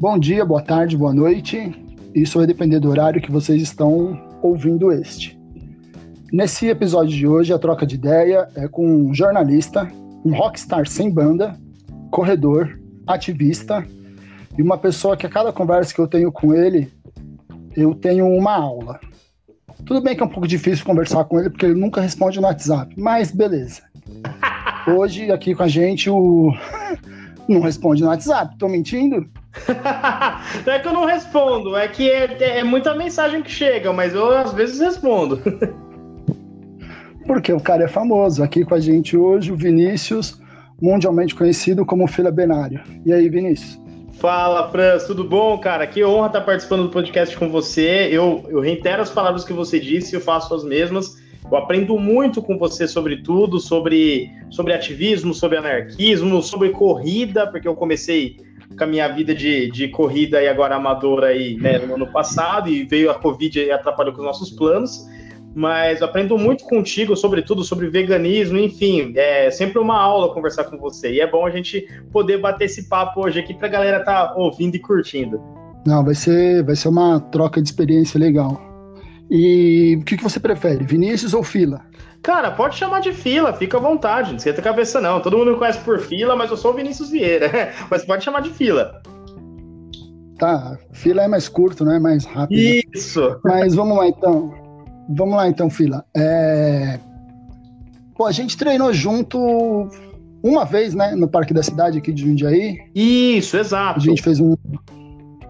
Bom dia, boa tarde, boa noite. Isso vai depender do horário que vocês estão ouvindo este. Nesse episódio de hoje, a troca de ideia é com um jornalista, um rockstar sem banda, corredor, ativista e uma pessoa que a cada conversa que eu tenho com ele, eu tenho uma aula. Tudo bem que é um pouco difícil conversar com ele porque ele nunca responde no WhatsApp, mas beleza. Hoje aqui com a gente o não responde no WhatsApp, tô mentindo? Não é que eu não respondo, é que é, é muita mensagem que chega, mas eu às vezes respondo. Porque o cara é famoso. Aqui com a gente hoje, o Vinícius, mundialmente conhecido como Fila Benário. E aí, Vinícius? Fala, Franz, tudo bom, cara? Que honra estar participando do podcast com você. Eu, eu reitero as palavras que você disse, eu faço as mesmas. Eu aprendo muito com você sobre tudo, sobre, sobre ativismo, sobre anarquismo, sobre corrida, porque eu comecei com a minha vida de, de corrida e agora amadora aí, né, no ano passado, e veio a Covid e atrapalhou com os nossos planos. Mas aprendo muito contigo, sobretudo sobre veganismo, enfim, é sempre uma aula conversar com você. E é bom a gente poder bater esse papo hoje aqui para a galera tá ouvindo e curtindo. Não, vai ser, vai ser uma troca de experiência legal. E o que, que você prefere, Vinícius ou Fila? Cara, pode chamar de fila, fica à vontade, não esquenta a cabeça não. Todo mundo me conhece por fila, mas eu sou o Vinícius Vieira. mas pode chamar de fila. Tá, fila é mais curto, né? Mais rápido. Isso! Mas vamos lá então. Vamos lá então, fila. É... Pô, a gente treinou junto uma vez, né? No Parque da Cidade aqui de Jundiaí. Isso, exato. A gente fez um,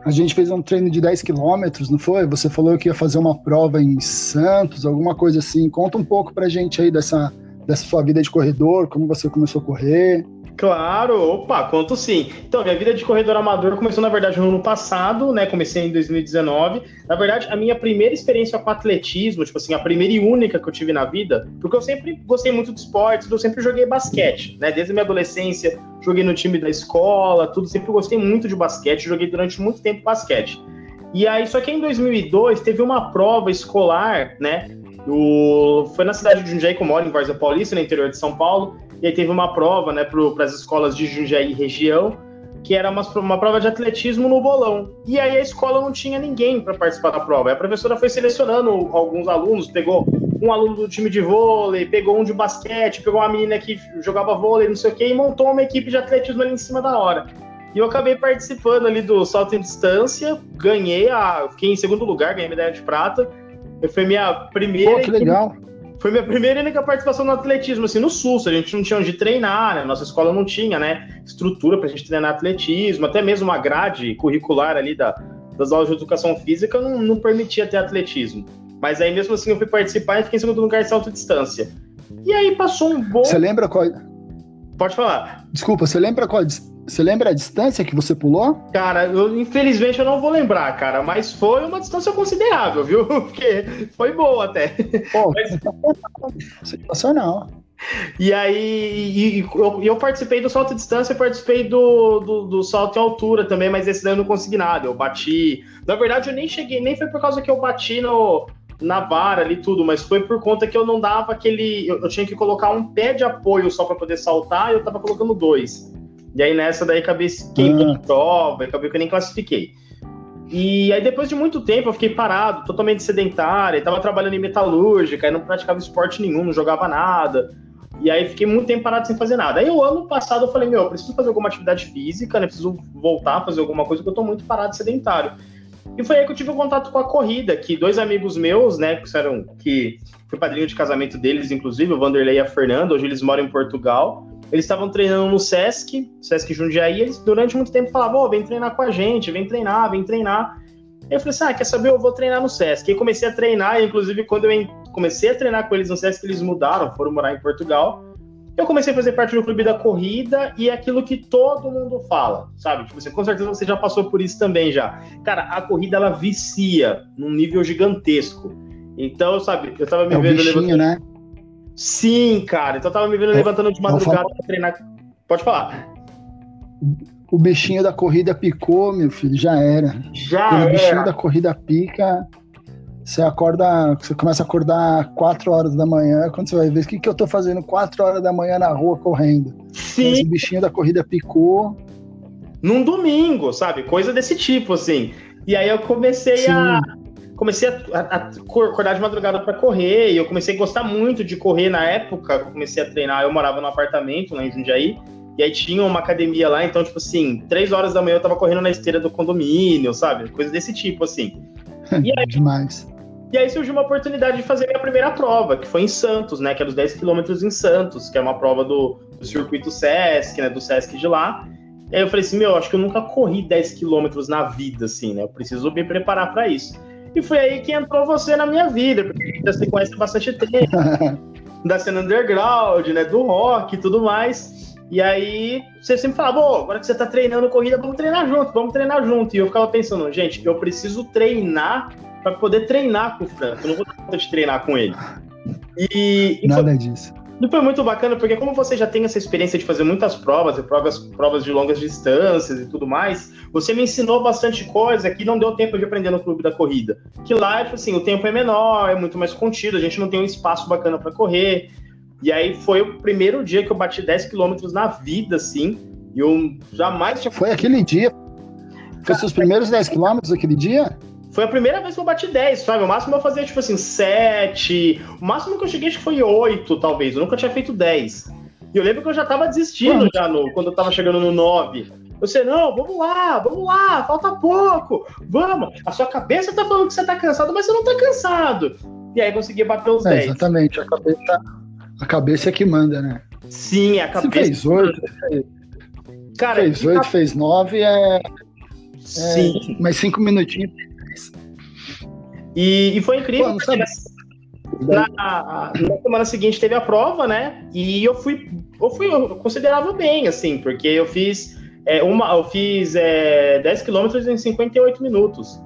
a gente fez um treino de 10 quilômetros, não foi? Você falou que ia fazer uma prova em Santos, alguma coisa assim. Conta um pouco pra gente aí dessa, dessa sua vida de corredor, como você começou a correr. Claro, opa, conto sim. Então, minha vida de corredor amador começou, na verdade, no ano passado, né? Comecei em 2019. Na verdade, a minha primeira experiência com atletismo, tipo assim, a primeira e única que eu tive na vida, porque eu sempre gostei muito de esportes, eu sempre joguei basquete, né? Desde a minha adolescência, joguei no time da escola, tudo, sempre gostei muito de basquete, joguei durante muito tempo basquete. E aí, só que em 2002 teve uma prova escolar, né? Do... Foi na cidade de Jundiaí, que eu moro, em Varza Paulista, no interior de São Paulo e aí teve uma prova, né, para as escolas de Jundiaí região, que era uma, uma prova de atletismo no bolão. E aí a escola não tinha ninguém para participar da prova. Aí a professora foi selecionando alguns alunos, pegou um aluno do time de vôlei, pegou um de basquete, pegou uma menina que jogava vôlei, não sei o quê, e montou uma equipe de atletismo ali em cima da hora. E eu acabei participando ali do salto em distância, ganhei a. Fiquei em segundo lugar, ganhei medalha de prata. Foi minha primeira. Pô, que legal! Foi minha primeira e única participação no atletismo, assim, no SUS, a gente não tinha onde treinar, né? Nossa escola não tinha, né, estrutura pra gente treinar atletismo, até mesmo a grade curricular ali da, das aulas de educação física não, não permitia ter atletismo. Mas aí mesmo assim eu fui participar e fiquei em segundo lugar de salto distância. E aí passou um bom... Você lembra qual... Pode falar. Desculpa, você lembra qual você lembra a distância que você pulou? Cara, eu, infelizmente eu não vou lembrar, cara, mas foi uma distância considerável, viu? Porque foi boa até. Pô, mas... sensacional. E aí, e, e eu, eu, participei do salto de distância, participei do, do, do, salto em altura também, mas esse daí eu não consegui nada. Eu bati. Na verdade, eu nem cheguei, nem foi por causa que eu bati no, na vara ali tudo, mas foi por conta que eu não dava aquele. Eu, eu tinha que colocar um pé de apoio só para poder saltar e eu tava colocando dois. E aí nessa daí acabei queimando ah. prova, acabei que eu nem classifiquei. E aí depois de muito tempo eu fiquei parado, totalmente sedentário, tava trabalhando em metalúrgica, aí não praticava esporte nenhum, não jogava nada. E aí fiquei muito tempo parado sem fazer nada. Aí o ano passado eu falei, meu, eu preciso fazer alguma atividade física, né? Preciso voltar a fazer alguma coisa, porque eu tô muito parado sedentário. E foi aí que eu tive o contato com a corrida, que dois amigos meus, né, que eram que fui padrinho de casamento deles, inclusive, o Vanderlei e a Fernanda, hoje eles moram em Portugal. Eles estavam treinando no Sesc, Sesc Jundiaí, e eles durante muito tempo falavam, oh, vem treinar com a gente, vem treinar, vem treinar. Eu falei assim, ah, quer saber, eu vou treinar no Sesc. E comecei a treinar, e inclusive quando eu comecei a treinar com eles no Sesc, eles mudaram, foram morar em Portugal. Eu comecei a fazer parte do clube da corrida e é aquilo que todo mundo fala, sabe? Tipo, você, com certeza você já passou por isso também já. Cara, a corrida ela vicia num nível gigantesco. Então, sabe, eu tava me é vendo bichinho, levantando... né? Sim, cara. Então eu tava me vendo levantando de madrugada pra treinar. Pode falar. O bichinho da corrida picou, meu filho, já era. Já era. O bichinho da corrida pica, você acorda, você começa a acordar 4 horas da manhã, quando você vai ver o que, que eu tô fazendo 4 horas da manhã na rua correndo. Sim. o bichinho da corrida picou, num domingo, sabe? Coisa desse tipo, assim. E aí eu comecei Sim. a. Comecei a, a, a, acordar de madrugada para correr, e eu comecei a gostar muito de correr na época. Comecei a treinar, eu morava num apartamento lá em Jundiaí, e aí tinha uma academia lá, então, tipo assim, três horas da manhã eu tava correndo na esteira do condomínio, sabe? Coisa desse tipo, assim. E aí, Demais. E aí surgiu uma oportunidade de fazer minha primeira prova, que foi em Santos, né? Que era os 10 quilômetros em Santos, que é uma prova do, do circuito Sesc, né? Do Sesc de lá. E aí eu falei assim, meu, acho que eu nunca corri 10 quilômetros na vida, assim, né? Eu preciso me preparar para isso. E foi aí que entrou você na minha vida, porque você conhece bastante tempo, da cena underground, né? Do rock e tudo mais. E aí você sempre falava, pô, agora que você tá treinando corrida, vamos treinar junto, vamos treinar junto. E eu ficava pensando, gente, eu preciso treinar para poder treinar com o Franco. Eu não vou ter conta de treinar com ele. E, e Nada foi, disso. E foi muito bacana, porque como você já tem essa experiência de fazer muitas provas, e provas, provas de longas distâncias e tudo mais, você me ensinou bastante coisa que não deu tempo de aprender no clube da corrida. Que lá, tipo assim, o tempo é menor, é muito mais contido, a gente não tem um espaço bacana para correr. E aí foi o primeiro dia que eu bati 10 quilômetros na vida, assim. E eu jamais tinha. Foi aquele dia? Foi seus primeiros 10 quilômetros aquele dia? Foi a primeira vez que eu bati 10, sabe? O máximo eu fazia, tipo assim, 7. O máximo que eu cheguei, acho que foi 8, talvez. Eu nunca tinha feito 10. E eu lembro que eu já tava desistindo já no, quando eu tava chegando no 9. Você, não, vamos lá, vamos lá, falta pouco, vamos. A sua cabeça tá falando que você tá cansado, mas você não tá cansado. E aí consegui bater os é, 10. Exatamente, a cabeça, a cabeça é que manda, né? Sim, a cabeça. Você fez 8, fez, Cara, fez 8, tá... fez 9, é. Sim. É, mais 5 minutinhos e, e foi incrível. Pô, na, na, semana seguinte teve a prova, né? E eu fui, eu fui considerável bem, assim, porque eu fiz é, uma, eu fiz é, 10 quilômetros em 58 minutos,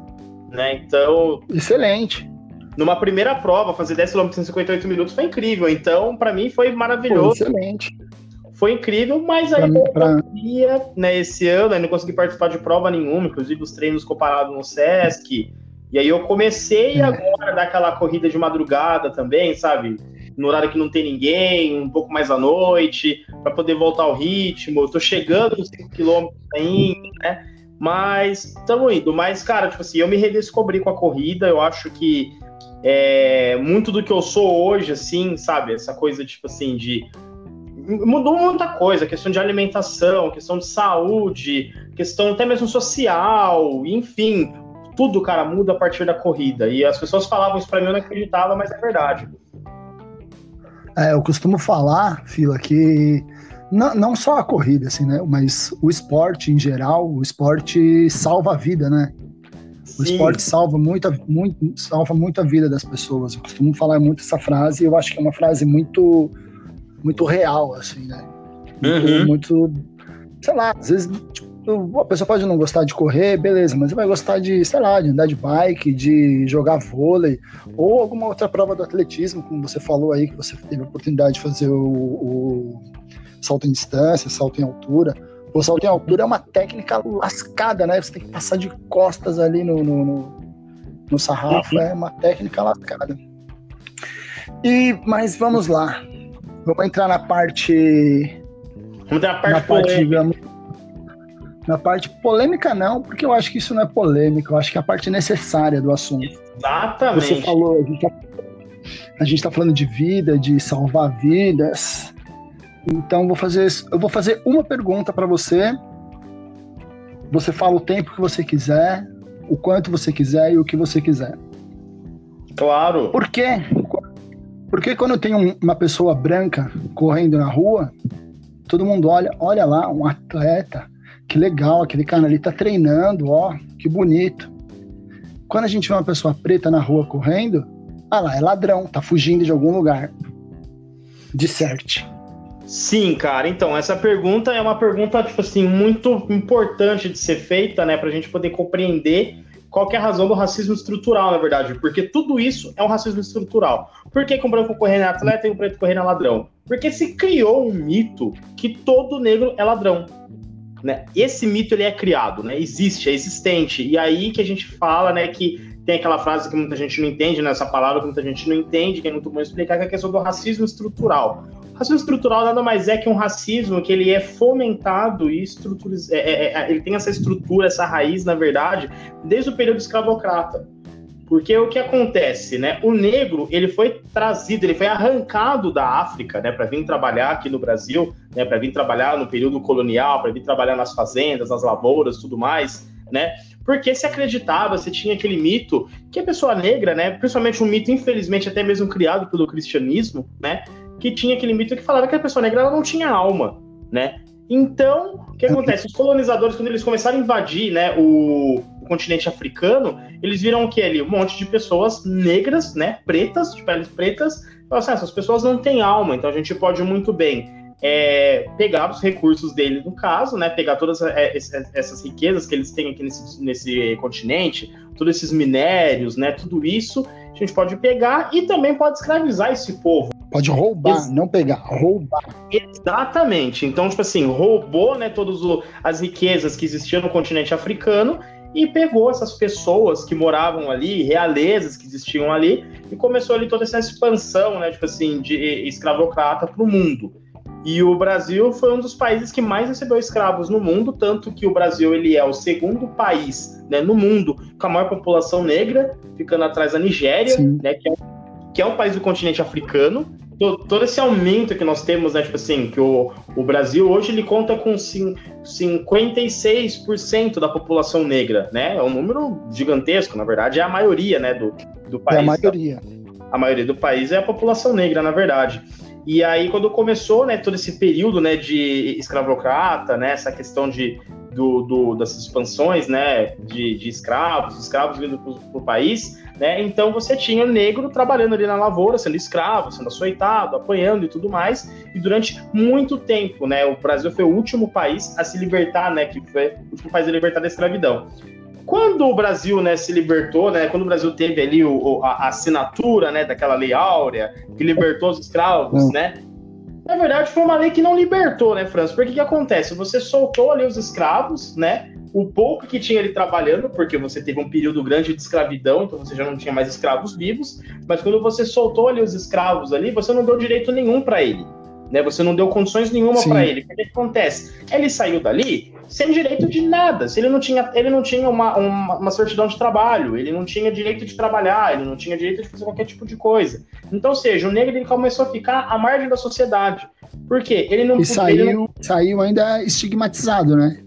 né? Então. Excelente. Numa primeira prova, fazer 10 km em 58 minutos foi incrível. Então, para mim, foi maravilhoso. Pô, excelente. Foi incrível, mas aí eu pra... né, esse ano, aí não consegui participar de prova nenhuma, inclusive os treinos comparados no Sesc. E aí eu comecei é. agora a dar aquela corrida de madrugada também, sabe? No horário que não tem ninguém, um pouco mais à noite, para poder voltar ao ritmo. Eu tô chegando nos 5 km ainda, né? Mas estamos indo. Mas, cara, tipo assim, eu me redescobri com a corrida. Eu acho que é, muito do que eu sou hoje, assim, sabe? Essa coisa, tipo assim, de. Mudou muita coisa, questão de alimentação, questão de saúde, questão até mesmo social, enfim, tudo, cara, muda a partir da corrida. E as pessoas falavam isso para mim, eu não acreditava, mas é verdade. É, eu costumo falar, Fila, que não, não só a corrida, assim, né? Mas o esporte em geral, o esporte salva a vida, né? O Sim. esporte salva muita, muito, salva muito a vida das pessoas. Eu costumo falar muito essa frase e eu acho que é uma frase muito, muito real, assim, né? Muito, uhum. muito sei lá, às vezes tipo, a pessoa pode não gostar de correr, beleza, mas vai gostar de, sei lá, de andar de bike, de jogar vôlei, ou alguma outra prova do atletismo, como você falou aí, que você teve a oportunidade de fazer o, o salto em distância, salto em altura. O salto em altura é uma técnica lascada, né? Você tem que passar de costas ali no, no, no, no sarrafo, é uma técnica lascada. E, mas vamos lá. Vamos entrar na parte. Vamos entrar na parte, na parte digamos, na parte polêmica, não, porque eu acho que isso não é polêmica, eu acho que é a parte necessária do assunto. Exatamente. Você falou, a gente está tá falando de vida, de salvar vidas. Então vou fazer, eu vou fazer uma pergunta para você. Você fala o tempo que você quiser, o quanto você quiser e o que você quiser. Claro. Por quê? Porque quando tem uma pessoa branca correndo na rua, todo mundo olha, olha lá, um atleta, que legal, aquele cara ali tá treinando, ó, que bonito. Quando a gente vê uma pessoa preta na rua correndo, ah lá, é ladrão, tá fugindo de algum lugar. De certo. Sim, cara. Então, essa pergunta é uma pergunta, tipo assim, muito importante de ser feita, né, pra gente poder compreender qual é a razão do racismo estrutural, na verdade. Porque tudo isso é um racismo estrutural. Por que, que um branco correndo é atleta e um preto correndo é ladrão? Porque se criou um mito que todo negro é ladrão. Né? Esse mito ele é criado, né? Existe, é existente. E aí que a gente fala, né, que tem aquela frase que muita gente não entende, né, palavra que muita gente não entende, que é muito bom explicar, que é a questão do racismo estrutural. racismo estrutural nada mais é que um racismo que ele é fomentado e estruturizado. É, é, é, ele tem essa estrutura, essa raiz, na verdade, desde o período escravocrata. Porque o que acontece, né? O negro, ele foi trazido, ele foi arrancado da África, né, para vir trabalhar aqui no Brasil, né, para vir trabalhar no período colonial, para vir trabalhar nas fazendas, nas lavouras, tudo mais, né? Porque se acreditava, se tinha aquele mito que a pessoa negra, né, principalmente um mito infelizmente até mesmo criado pelo cristianismo, né, que tinha aquele mito que falava que a pessoa negra ela não tinha alma, né? Então, o que acontece? Os colonizadores, quando eles começaram a invadir né, o, o continente africano, eles viram o que ali? Um monte de pessoas negras, né, pretas, de peles pretas. Falaram assim, ah, essas pessoas não têm alma, então a gente pode muito bem é, pegar os recursos dele, no caso, né, pegar todas é, essas riquezas que eles têm aqui nesse, nesse continente, todos esses minérios, né, tudo isso, a gente pode pegar e também pode escravizar esse povo. Pode roubar, Ex não pegar, roubar. Exatamente. Então, tipo assim, roubou né, todas as riquezas que existiam no continente africano e pegou essas pessoas que moravam ali, realezas que existiam ali, e começou ali toda essa expansão, né, tipo assim, de escravocrata para o mundo. E o Brasil foi um dos países que mais recebeu escravos no mundo, tanto que o Brasil ele é o segundo país né, no mundo com a maior população negra, ficando atrás da Nigéria, né, que, é, que é um país do continente africano todo esse aumento que nós temos, né, tipo assim, que o, o Brasil hoje ele conta com 56% da população negra, né? É um número gigantesco, na verdade, é a maioria, né, do, do país. É a maioria. A maioria do país é a população negra, na verdade. E aí, quando começou, né, todo esse período, né, de escravocrata, né, essa questão de, do, do das expansões, né, de, de escravos, escravos vindo para o país, né? Então você tinha negro trabalhando ali na lavoura, sendo escravo, sendo açoitado, apanhando e tudo mais. E durante muito tempo, né? O Brasil foi o último país a se libertar, né? Que foi o último país a libertar da escravidão. Quando o Brasil né, se libertou, né, quando o Brasil teve ali o, a, assinatura né, daquela lei áurea, que libertou os escravos, hum. né? Na verdade, foi uma lei que não libertou, né, França? Porque o que acontece? Você soltou ali os escravos, né? o pouco que tinha ele trabalhando, porque você teve um período grande de escravidão, então você já não tinha mais escravos vivos, mas quando você soltou ali os escravos ali, você não deu direito nenhum para ele. Né, você não deu condições nenhuma para ele. O que, que acontece? Ele saiu dali sem direito de nada. Se ele não tinha, ele não tinha uma, uma, uma, certidão de trabalho, ele não tinha direito de trabalhar, ele não tinha direito de fazer qualquer tipo de coisa. Então, ou seja, o negro ele começou a ficar à margem da sociedade. Por quê? Ele não. E saiu, não... saiu ainda estigmatizado, né?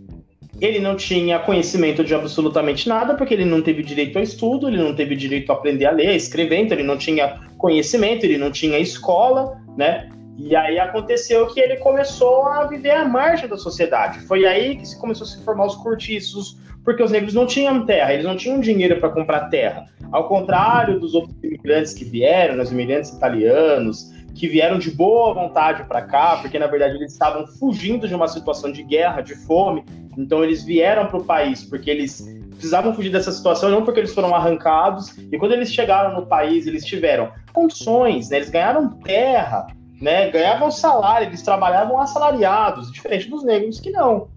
ele não tinha conhecimento de absolutamente nada, porque ele não teve direito ao estudo, ele não teve direito a aprender a ler, a escrever, então ele não tinha conhecimento, ele não tinha escola, né? E aí aconteceu que ele começou a viver à margem da sociedade. Foi aí que se começou a se formar os cortiços, porque os negros não tinham terra, eles não tinham dinheiro para comprar terra. Ao contrário dos outros imigrantes que vieram, os imigrantes italianos, que vieram de boa vontade para cá, porque na verdade eles estavam fugindo de uma situação de guerra, de fome, então eles vieram para o país porque eles precisavam fugir dessa situação, não porque eles foram arrancados. E quando eles chegaram no país, eles tiveram condições, né? Eles ganharam terra, né? Ganhavam salário, eles trabalhavam assalariados, diferente dos negros que não.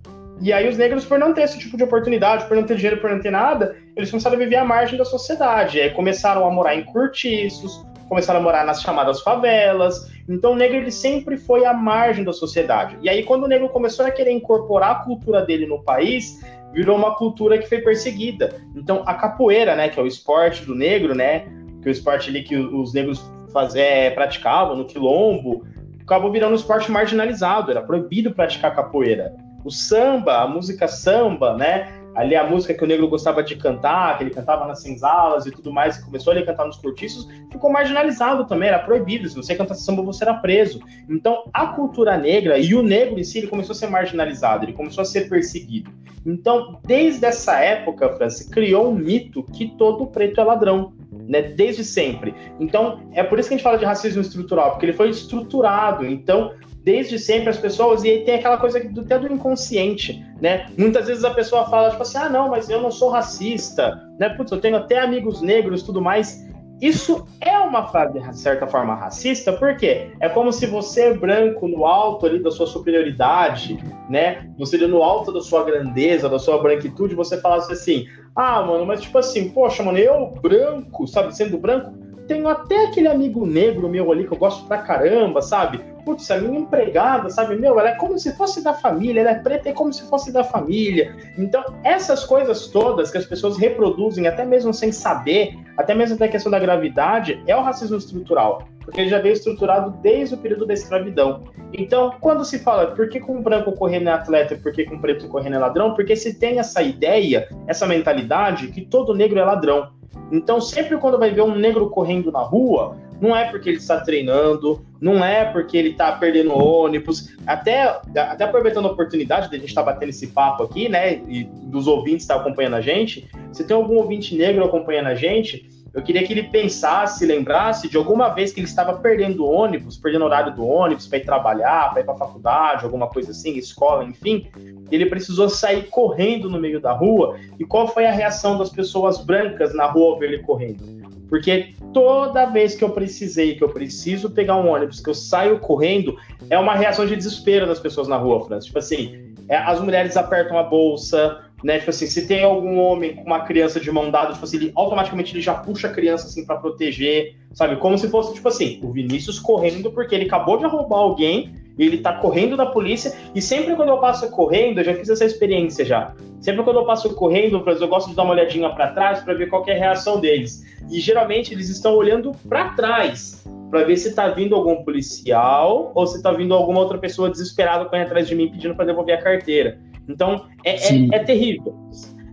E aí os negros, por não ter esse tipo de oportunidade, por não ter dinheiro, por não ter nada, eles começaram a viver à margem da sociedade. E aí começaram a morar em cortiços, começaram a morar nas chamadas favelas. Então o negro ele sempre foi à margem da sociedade. E aí quando o negro começou a querer incorporar a cultura dele no país, virou uma cultura que foi perseguida. Então a capoeira, né, que é o esporte do negro, né, que é o esporte ali que os negros faz, é, praticavam no quilombo, acabou virando um esporte marginalizado, era proibido praticar capoeira. O samba, a música samba, né, ali a música que o negro gostava de cantar, que ele cantava nas senzalas e tudo mais, que começou a cantar nos cortiços, ficou marginalizado também, era proibido. Se você cantasse samba, você era preso. Então, a cultura negra e o negro em si, ele começou a ser marginalizado, ele começou a ser perseguido. Então, desde essa época, França, criou um mito que todo preto é ladrão. Né, desde sempre. Então, é por isso que a gente fala de racismo estrutural, porque ele foi estruturado. Então, desde sempre as pessoas, e aí tem aquela coisa do, até do inconsciente, né? Muitas vezes a pessoa fala, tipo assim, ah, não, mas eu não sou racista, né? Putz, eu tenho até amigos negros tudo mais. Isso é uma frase, de certa forma, racista, porque é como se você, branco, no alto ali da sua superioridade, né? Você no alto da sua grandeza, da sua branquitude, você falasse assim, ah, mano, mas tipo assim, poxa, mano, eu branco, sabe, sendo branco, tenho até aquele amigo negro meu ali que eu gosto pra caramba, sabe? Putz, a minha empregada, sabe, meu, ela é como se fosse da família, ela é preta, é como se fosse da família. Então, essas coisas todas que as pessoas reproduzem, até mesmo sem saber, até mesmo da questão da gravidade, é o racismo estrutural, porque ele já veio estruturado desde o período da escravidão. Então, quando se fala por que com um branco correndo é atleta e por que com um preto correndo é ladrão, porque se tem essa ideia, essa mentalidade que todo negro é ladrão. Então, sempre quando vai ver um negro correndo na rua, não é porque ele está treinando, não é porque ele está perdendo ônibus. Até, até aproveitando a oportunidade de a gente estar tá batendo esse papo aqui, né? E dos ouvintes estar tá acompanhando a gente. Se tem algum ouvinte negro acompanhando a gente, eu queria que ele pensasse, lembrasse de alguma vez que ele estava perdendo ônibus, perdendo horário do ônibus para ir trabalhar, para ir para faculdade, alguma coisa assim, escola, enfim. Ele precisou sair correndo no meio da rua. E qual foi a reação das pessoas brancas na rua ao ver ele correndo? Porque toda vez que eu precisei, que eu preciso pegar um ônibus, que eu saio correndo, é uma reação de desespero das pessoas na rua, França. Tipo assim, é, as mulheres apertam a bolsa, né? Tipo assim, se tem algum homem com uma criança de mão dada, tipo assim, ele, automaticamente ele já puxa a criança assim para proteger, sabe? Como se fosse, tipo assim, o Vinícius correndo porque ele acabou de roubar alguém ele tá correndo da polícia, e sempre quando eu passo correndo, eu já fiz essa experiência já. Sempre quando eu passo correndo, eu gosto de dar uma olhadinha para trás para ver qual é a reação deles. E geralmente eles estão olhando para trás para ver se tá vindo algum policial ou se tá vindo alguma outra pessoa desesperada correndo atrás de mim pedindo para devolver a carteira. Então é, é, é terrível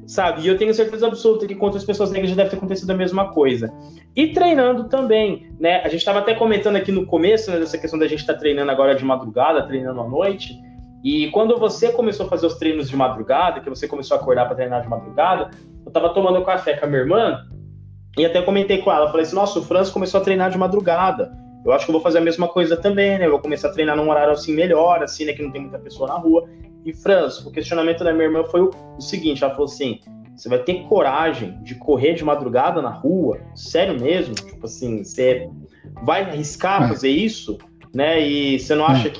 sabe? E eu tenho certeza absoluta que com outras pessoas negras já deve ter acontecido a mesma coisa. E treinando também, né? A gente estava até comentando aqui no começo, né, dessa questão da gente estar tá treinando agora de madrugada, treinando à noite. E quando você começou a fazer os treinos de madrugada, que você começou a acordar para treinar de madrugada, eu estava tomando café com a minha irmã e até comentei com ela, falei assim: "Nossa, o Franz começou a treinar de madrugada. Eu acho que eu vou fazer a mesma coisa também, né? Eu vou começar a treinar num horário assim melhor, assim, né, que não tem muita pessoa na rua. E Franz, o questionamento da minha irmã foi o, o seguinte: ela falou assim, você vai ter coragem de correr de madrugada na rua? Sério mesmo? Tipo assim, você vai arriscar fazer isso? Né? E você não acha é.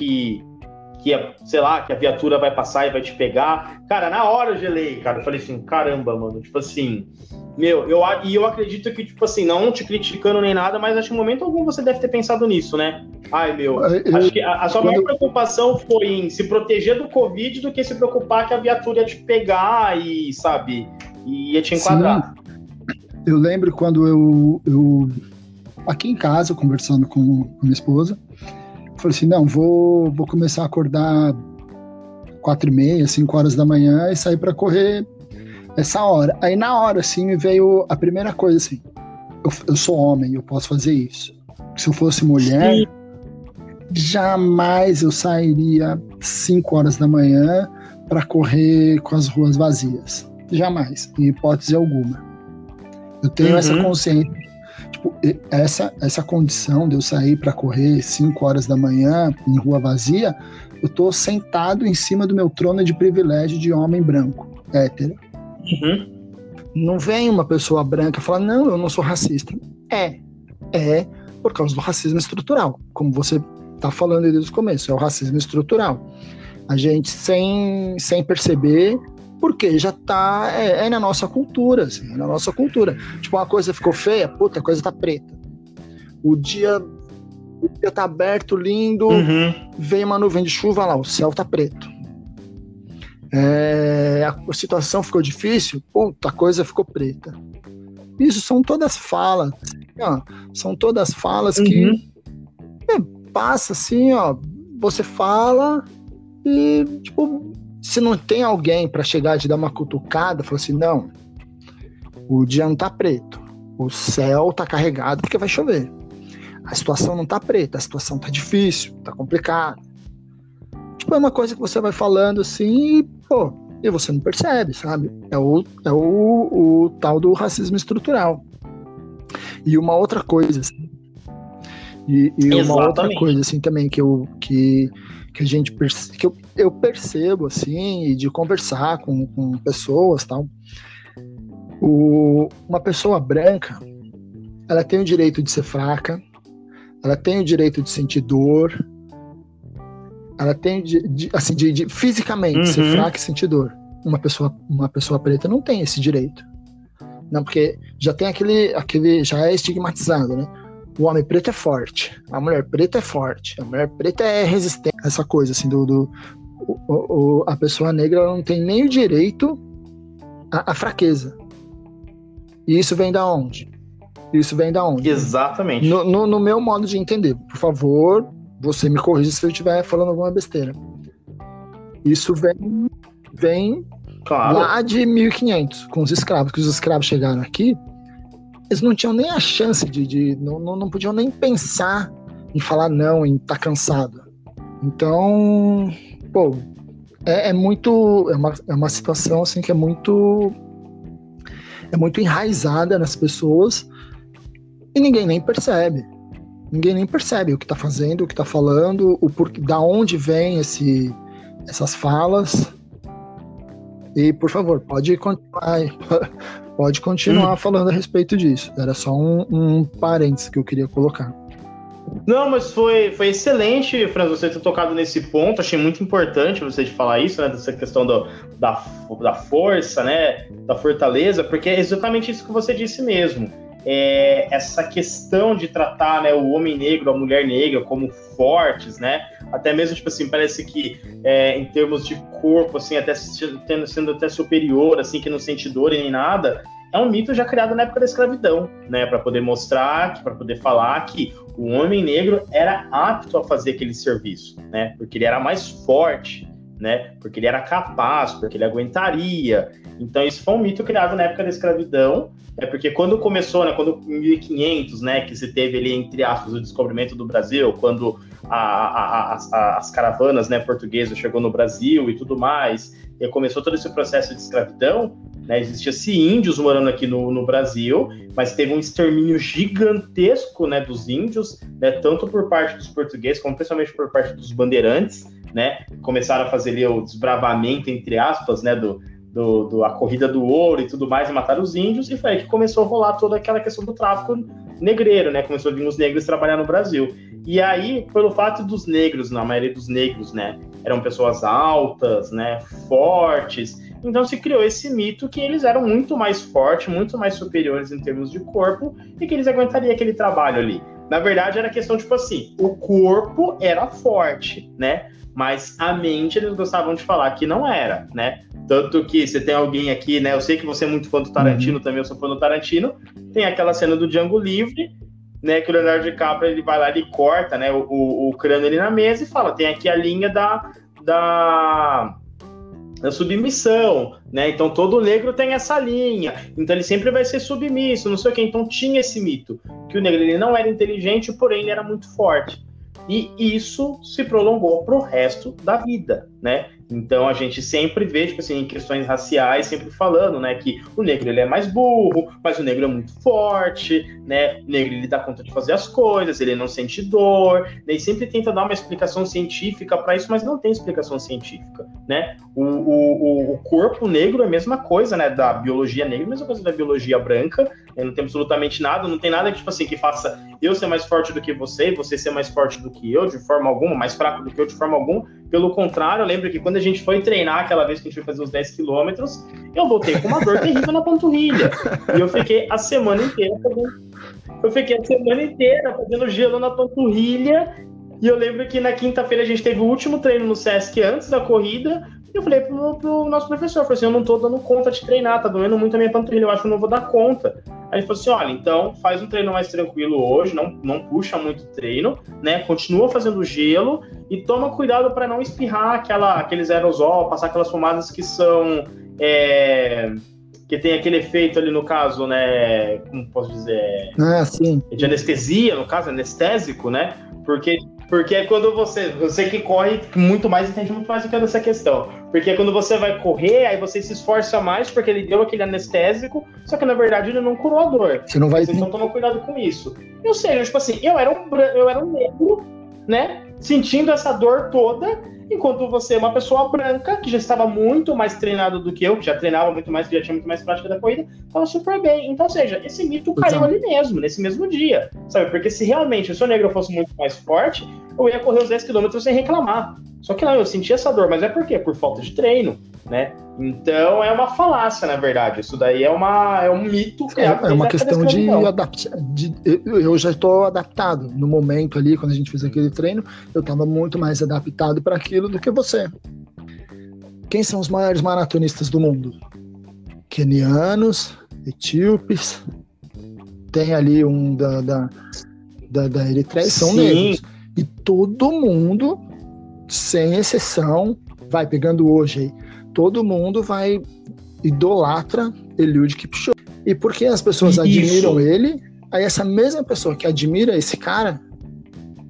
Que, que, sei lá, que a viatura vai passar e vai te pegar? Cara, na hora eu gelei, cara. Eu falei assim, caramba, mano. Tipo assim, meu, eu, e eu acredito que, tipo assim, não te criticando nem nada, mas acho que em momento algum você deve ter pensado nisso, né? Ai, meu, eu, acho que a, a sua maior preocupação foi em se proteger do Covid do que se preocupar que a viatura ia te pegar e, sabe, ia te enquadrar. Sim. Eu lembro quando eu, eu aqui em casa, conversando com, com minha esposa, falei assim, não, vou, vou começar a acordar quatro e meia, cinco horas da manhã e sair para correr essa hora. Aí na hora, assim, me veio a primeira coisa, assim, eu, eu sou homem, eu posso fazer isso. Se eu fosse mulher, Sim. jamais eu sairia 5 horas da manhã para correr com as ruas vazias. Jamais, em hipótese alguma. Eu tenho uhum. essa consciência, tipo, essa, essa condição de eu sair para correr 5 horas da manhã em rua vazia, eu tô sentado em cima do meu trono de privilégio de homem branco, hétero. Uhum. Não vem uma pessoa branca falar, não, eu não sou racista. É, é por causa do racismo estrutural, como você está falando desde o começo, é o racismo estrutural. A gente, sem, sem perceber, porque já tá, é, é, na nossa cultura, assim, é na nossa cultura. Tipo, uma coisa ficou feia, puta, a coisa tá preta. O dia, o dia tá aberto, lindo, uhum. vem uma nuvem de chuva lá, o céu tá preto. É, a situação ficou difícil, puta, a coisa ficou preta. Isso são todas falas, ó, são todas falas uhum. que é, passa assim, ó, você fala e tipo, se não tem alguém para chegar e te dar uma cutucada, fala assim, não, o dia não tá preto, o céu tá carregado porque vai chover. A situação não tá preta, a situação tá difícil, tá complicada. Tipo, é uma coisa que você vai falando assim e, pô, e você não percebe, sabe? É o, é o, o tal do racismo estrutural. E uma outra coisa, assim, e, e uma outra coisa, assim, também, que eu, que, que a gente, que eu, eu percebo, assim, de conversar com, com pessoas, tal, o, uma pessoa branca, ela tem o direito de ser fraca, ela tem o direito de sentir dor, ela tem de, de assim de, de fisicamente uhum. ser fraca e sentir dor. Uma pessoa, uma pessoa preta não tem esse direito. Não, porque já tem aquele, aquele já é estigmatizado, né? O homem preto é forte, a mulher preta é forte, a mulher preta é resistente, essa coisa assim do, do o, o, a pessoa negra não tem nem o direito à, à, fraqueza. E isso vem da onde? Isso vem da onde? Exatamente. No, no, no meu modo de entender, por favor, você me corrija se eu estiver falando alguma besteira. Isso vem, vem claro. lá de 1500, com os escravos, que os escravos chegaram aqui, eles não tinham nem a chance de. de não, não, não podiam nem pensar em falar não, em estar tá cansado. Então, pô, é, é, muito. É uma, é uma situação assim que é muito. É muito enraizada nas pessoas e ninguém nem percebe. Ninguém nem percebe o que está fazendo, o que está falando, o porquê, da onde vem esse, essas falas. E, por favor, pode continuar, pode continuar hum. falando a respeito disso. Era só um, um parênteses que eu queria colocar. Não, mas foi, foi excelente, Franz, você ter tocado nesse ponto. Achei muito importante você de falar isso, né? Dessa questão do, da, da força, né? Da fortaleza, porque é exatamente isso que você disse mesmo. É, essa questão de tratar né, o homem negro, a mulher negra como fortes, né? Até mesmo, tipo assim, parece que é, em termos de corpo, assim, até sendo, sendo até superior, assim, que não sente dor nem nada, é um mito já criado na época da escravidão, né, para poder mostrar, para poder falar que o homem negro era apto a fazer aquele serviço, né, porque ele era mais forte, né, porque ele era capaz, porque ele aguentaria. Então isso foi um mito criado na época da escravidão, é porque quando começou, né, quando em 1500, né, que se teve ali entre aspas o descobrimento do Brasil, quando a, a, a, as caravanas, né, portuguesas chegou no Brasil e tudo mais, e começou todo esse processo de escravidão, né? Existia-se índios morando aqui no, no Brasil, mas teve um extermínio gigantesco né, dos índios, né, tanto por parte dos portugueses, como principalmente por parte dos bandeirantes, né? Começaram a fazer ali o desbravamento, entre aspas, né, do, do, do, a corrida do ouro e tudo mais, e mataram os índios, e foi aí que começou a rolar toda aquela questão do tráfico negreiro, né? Começou a vir os negros trabalhar no Brasil. E aí, pelo fato dos negros, na maioria dos negros, né, eram pessoas altas, né, fortes, então se criou esse mito que eles eram muito mais fortes, muito mais superiores em termos de corpo e que eles aguentariam aquele trabalho ali. Na verdade, era questão tipo assim: o corpo era forte, né? Mas a mente eles gostavam de falar que não era, né? Tanto que você tem alguém aqui, né? Eu sei que você é muito fã do Tarantino uhum. também, eu sou fã do Tarantino. Tem aquela cena do Django Livre, né? Que o Leonardo DiCaprio ele vai lá e corta, né? O, o, o crânio ali na mesa e fala: tem aqui a linha da, da da submissão, né? Então todo negro tem essa linha, então ele sempre vai ser submisso, não sei o que. Então tinha esse mito que o negro ele não era inteligente, porém ele era muito forte. E isso se prolongou para o resto da vida, né? Então a gente sempre vê, tipo assim, em questões raciais, sempre falando, né, que o negro ele é mais burro, mas o negro é muito forte, né? O negro ele dá conta de fazer as coisas, ele não sente dor, né? E sempre tenta dar uma explicação científica para isso, mas não tem explicação científica, né? O, o, o corpo negro é a mesma coisa, né, da biologia negra, a mesma coisa da biologia branca, né? não tem absolutamente nada, não tem nada que tipo assim que faça eu ser mais forte do que você, você ser mais forte do que eu de forma alguma, mais fraco do que eu de forma alguma. Pelo contrário, eu lembro que quando a gente foi treinar aquela vez que a gente foi fazer os 10 quilômetros, eu voltei com uma dor terrível na panturrilha. E eu fiquei a semana inteira fazendo. Eu fiquei a semana inteira fazendo gelo na panturrilha. E eu lembro que na quinta-feira a gente teve o último treino no Sesc antes da corrida. E eu falei pro, pro nosso professor, falei assim, eu não tô dando conta de treinar, tá doendo muito a minha panturrilha, eu acho que eu não vou dar conta. Aí ele falou assim, olha, então faz um treino mais tranquilo hoje, não, não puxa muito treino, né? Continua fazendo gelo e toma cuidado para não espirrar aquela, aqueles aerosol, passar aquelas fumadas que são... É, que tem aquele efeito ali no caso, né? Como posso dizer? Ah, sim. De anestesia, no caso, anestésico, né? Porque porque é quando você, você que corre muito mais, entende muito mais do que dessa questão. Porque quando você vai correr, aí você se esforça mais porque ele deu aquele anestésico, só que na verdade ele não curou a dor. Você não vai. Então toma cuidado com isso. Ou seja, tipo assim, eu era um, eu era um negro, né? Sentindo essa dor toda, enquanto você é uma pessoa branca, que já estava muito mais treinado do que eu, que já treinava muito mais, que já tinha muito mais prática da corrida, estava super bem. Então, ou seja, esse mito caiu ali mesmo, nesse mesmo dia, sabe? Porque se realmente o seu negro fosse muito mais forte, eu ia correr os 10 km sem reclamar. Só que não, eu senti essa dor, mas é por quê? Por falta de treino. né? Então é uma falácia, na verdade. Isso daí é, uma, é um mito É, é uma questão de adaptar. Eu já estou adaptado. No momento ali, quando a gente fez aquele treino, eu estava muito mais adaptado para aquilo do que você. Quem são os maiores maratonistas do mundo? Kenianos, etíopes, tem ali um da, da, da, da Eritreia, são Sim. negros. E todo mundo, sem exceção, vai pegando hoje aí, todo mundo vai idolatra Eliud Kipchoge. E porque as pessoas Isso. admiram ele, aí essa mesma pessoa que admira esse cara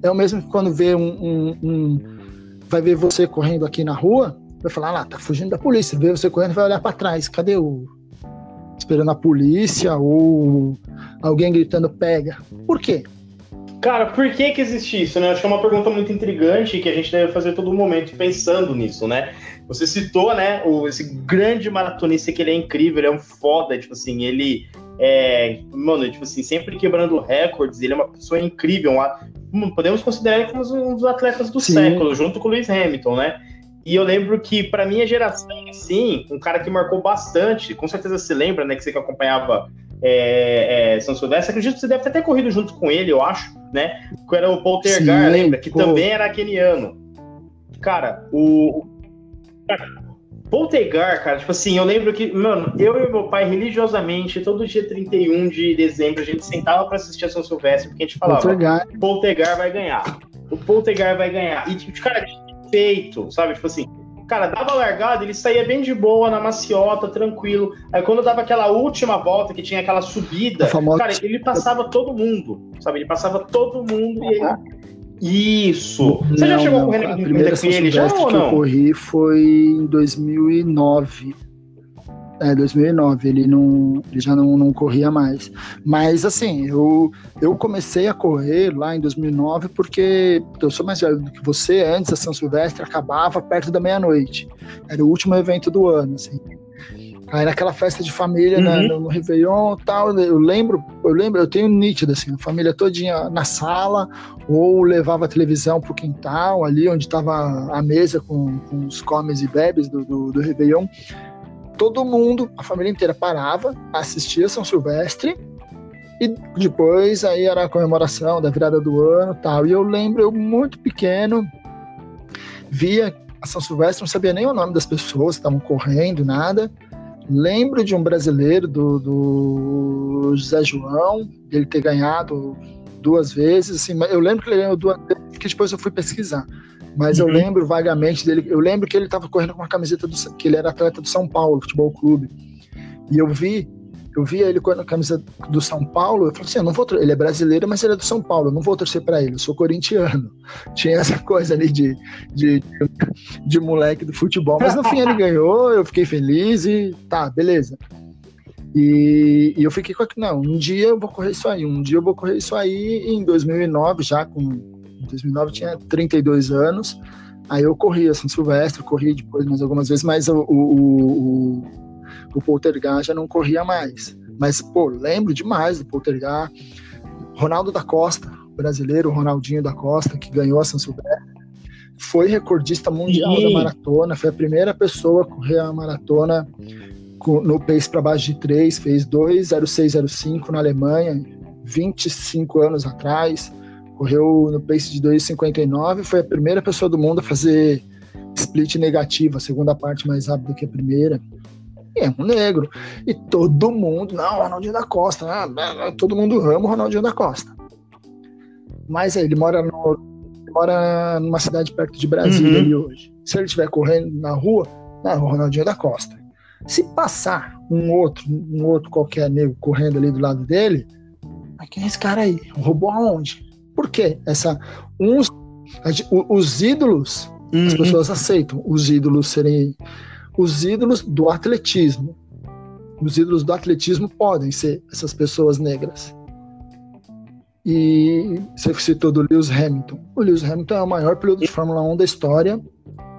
é o mesmo que quando vê um, um, um vai ver você correndo aqui na rua, vai falar, ah lá, tá fugindo da polícia, vê você correndo, vai olhar para trás, cadê o esperando a polícia ou alguém gritando pega? Por quê? Cara, por que que existe isso, né? Acho que é uma pergunta muito intrigante que a gente deve fazer todo momento pensando nisso, né? Você citou, né, o, esse grande maratonista que ele é incrível, ele é um foda, tipo assim, ele é, mano, tipo assim, sempre quebrando recordes, ele é uma pessoa incrível, uma, hum, podemos considerar ele como um dos atletas do Sim. século, junto com o Lewis Hamilton, né? E eu lembro que, para minha geração, assim, um cara que marcou bastante, com certeza se lembra, né, que você que acompanhava é, é, São Silvestre, acredito que você deve ter corrido junto com ele, eu acho, né? Que era o Poltergar, lembra? Que pô. também era keniano. Cara, o. Poltergar, cara, tipo assim, eu lembro que, mano, eu e meu pai, religiosamente, todo dia 31 de dezembro, a gente sentava para assistir a São Silvestre, porque a gente falava: Poltergar, Poltergar vai ganhar. O Poltergar vai ganhar. E, tipo, cara, feito, sabe? Tipo assim, Cara, dava largada, ele saía bem de boa, na maciota, tranquilo. Aí quando dava aquela última volta, que tinha aquela subida, cara, ele passava todo mundo, sabe? Ele passava todo mundo e ele... Isso! Você não, já chegou não, correndo a primeira com ele já ou não? que eu corri foi em 2009. É, 2009, ele, não, ele já não, não corria mais. Mas, assim, eu, eu comecei a correr lá em 2009 porque eu sou mais velho do que você. Antes, a São Silvestre acabava perto da meia-noite. Era o último evento do ano, assim. Aí naquela festa de família, né, uhum. né, no Réveillon e tal, eu lembro, eu lembro, eu tenho nítido, assim, a família todinha na sala, ou levava a televisão pro quintal, ali onde estava a mesa com, com os comes e bebes do, do, do Réveillon todo mundo, a família inteira parava, assistia São Silvestre e depois aí era a comemoração da virada do ano tal. E eu lembro, eu muito pequeno, via a São Silvestre, não sabia nem o nome das pessoas estavam correndo, nada. Lembro de um brasileiro, do, do José João, dele ter ganhado duas vezes. Assim, eu lembro que ele ganhou duas vezes, que depois eu fui pesquisar. Mas uhum. eu lembro vagamente dele. Eu lembro que ele estava correndo com uma camiseta do. que ele era atleta do São Paulo, Futebol Clube. E eu vi. Eu vi ele com a camisa do São Paulo, eu falei assim, eu não vou ele é brasileiro, mas ele é do São Paulo, eu não vou torcer para ele, eu sou corintiano. Tinha essa coisa ali de, de, de moleque do futebol, mas no fim ele ganhou, eu fiquei feliz e tá, beleza. E, e, eu fiquei com aquilo, não, um dia eu vou correr isso aí, um dia eu vou correr isso aí, e em 2009, já com em 2009 eu tinha 32 anos. Aí eu corri São Silvestre, corri depois mais algumas vezes, mas o, o, o, o Poltergar já não corria mais. Mas, pô, lembro demais do Poltergar. Ronaldo da Costa, brasileiro, Ronaldinho da Costa, que ganhou a São Silvestre, foi recordista mundial Sim. da maratona, foi a primeira pessoa a correr a maratona no pace para baixo de 3, fez 2,0605 na Alemanha, 25 anos atrás correu no pace de 2,59, foi a primeira pessoa do mundo a fazer split negativo, a segunda parte mais rápida que a primeira. é um negro. E todo mundo, não, Ronaldinho da Costa, né? todo mundo ama o Ronaldinho da Costa. Mas aí, ele mora, no, ele mora numa cidade perto de Brasília uhum. ali hoje. Se ele estiver correndo na rua, não, o Ronaldinho da Costa. Se passar um outro, um outro qualquer negro correndo ali do lado dele, mas quem é esse cara aí? Roubou aonde? Por quê? Essa, uns, os ídolos, uhum. as pessoas aceitam os ídolos serem os ídolos do atletismo. Os ídolos do atletismo podem ser essas pessoas negras. E você citou do Lewis Hamilton. O Lewis Hamilton é o maior piloto de Fórmula 1 da história,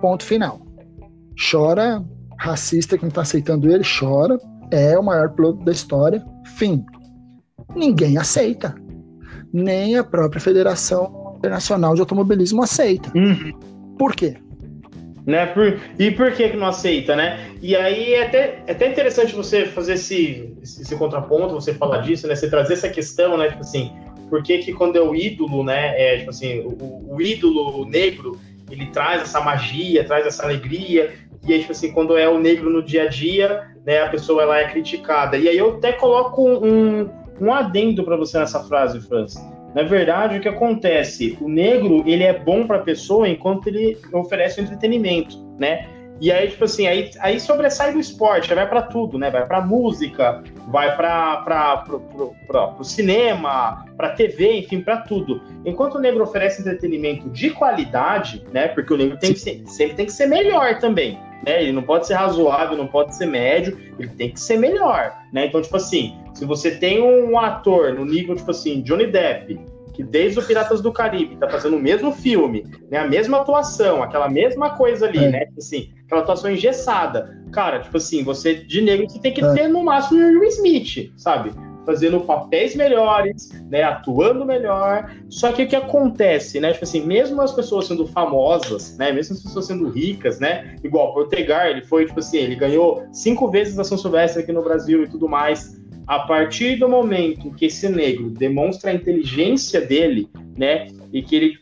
ponto final. Chora, racista quem está aceitando ele, chora, é o maior piloto da história, fim. Ninguém aceita nem a própria Federação Internacional de Automobilismo aceita. Uhum. Por quê? Né? Por, e por que, que não aceita, né? E aí é até, é até interessante você fazer esse, esse, esse, contraponto, você falar disso, né? Você trazer essa questão, né? Tipo assim, por que, que quando é o ídolo, né? É, tipo assim, o, o ídolo negro, ele traz essa magia, traz essa alegria, e aí, tipo assim, quando é o negro no dia a dia, né, a pessoa ela é criticada. E aí eu até coloco um, um adendo para você nessa frase, Franz. Na verdade, o que acontece? O negro, ele é bom para a pessoa enquanto ele oferece entretenimento, né? E aí, tipo assim, aí, aí sobressai do esporte, vai para tudo, né? Vai para música, vai para o cinema, para TV, enfim, para tudo. Enquanto o negro oferece entretenimento de qualidade, né? Porque o negro tem que ser, sempre tem que ser melhor também. Né? Ele não pode ser razoável, não pode ser médio, ele tem que ser melhor, né? Então, tipo assim, se você tem um ator no nível, tipo assim, Johnny Depp, que desde o Piratas do Caribe tá fazendo o mesmo filme, né? A mesma atuação, aquela mesma coisa ali, é. né? Tipo assim, aquela atuação engessada. Cara, tipo assim, você de negro você tem que é. ter no máximo o Will Smith, sabe? Fazendo papéis melhores, né? Atuando melhor. Só que o que acontece, né? Tipo assim, mesmo as pessoas sendo famosas, né? Mesmo as pessoas sendo ricas, né? Igual o Portegar, ele foi, tipo assim, ele ganhou cinco vezes a São Silvestre aqui no Brasil e tudo mais a partir do momento que esse negro demonstra a inteligência dele, né, e que ele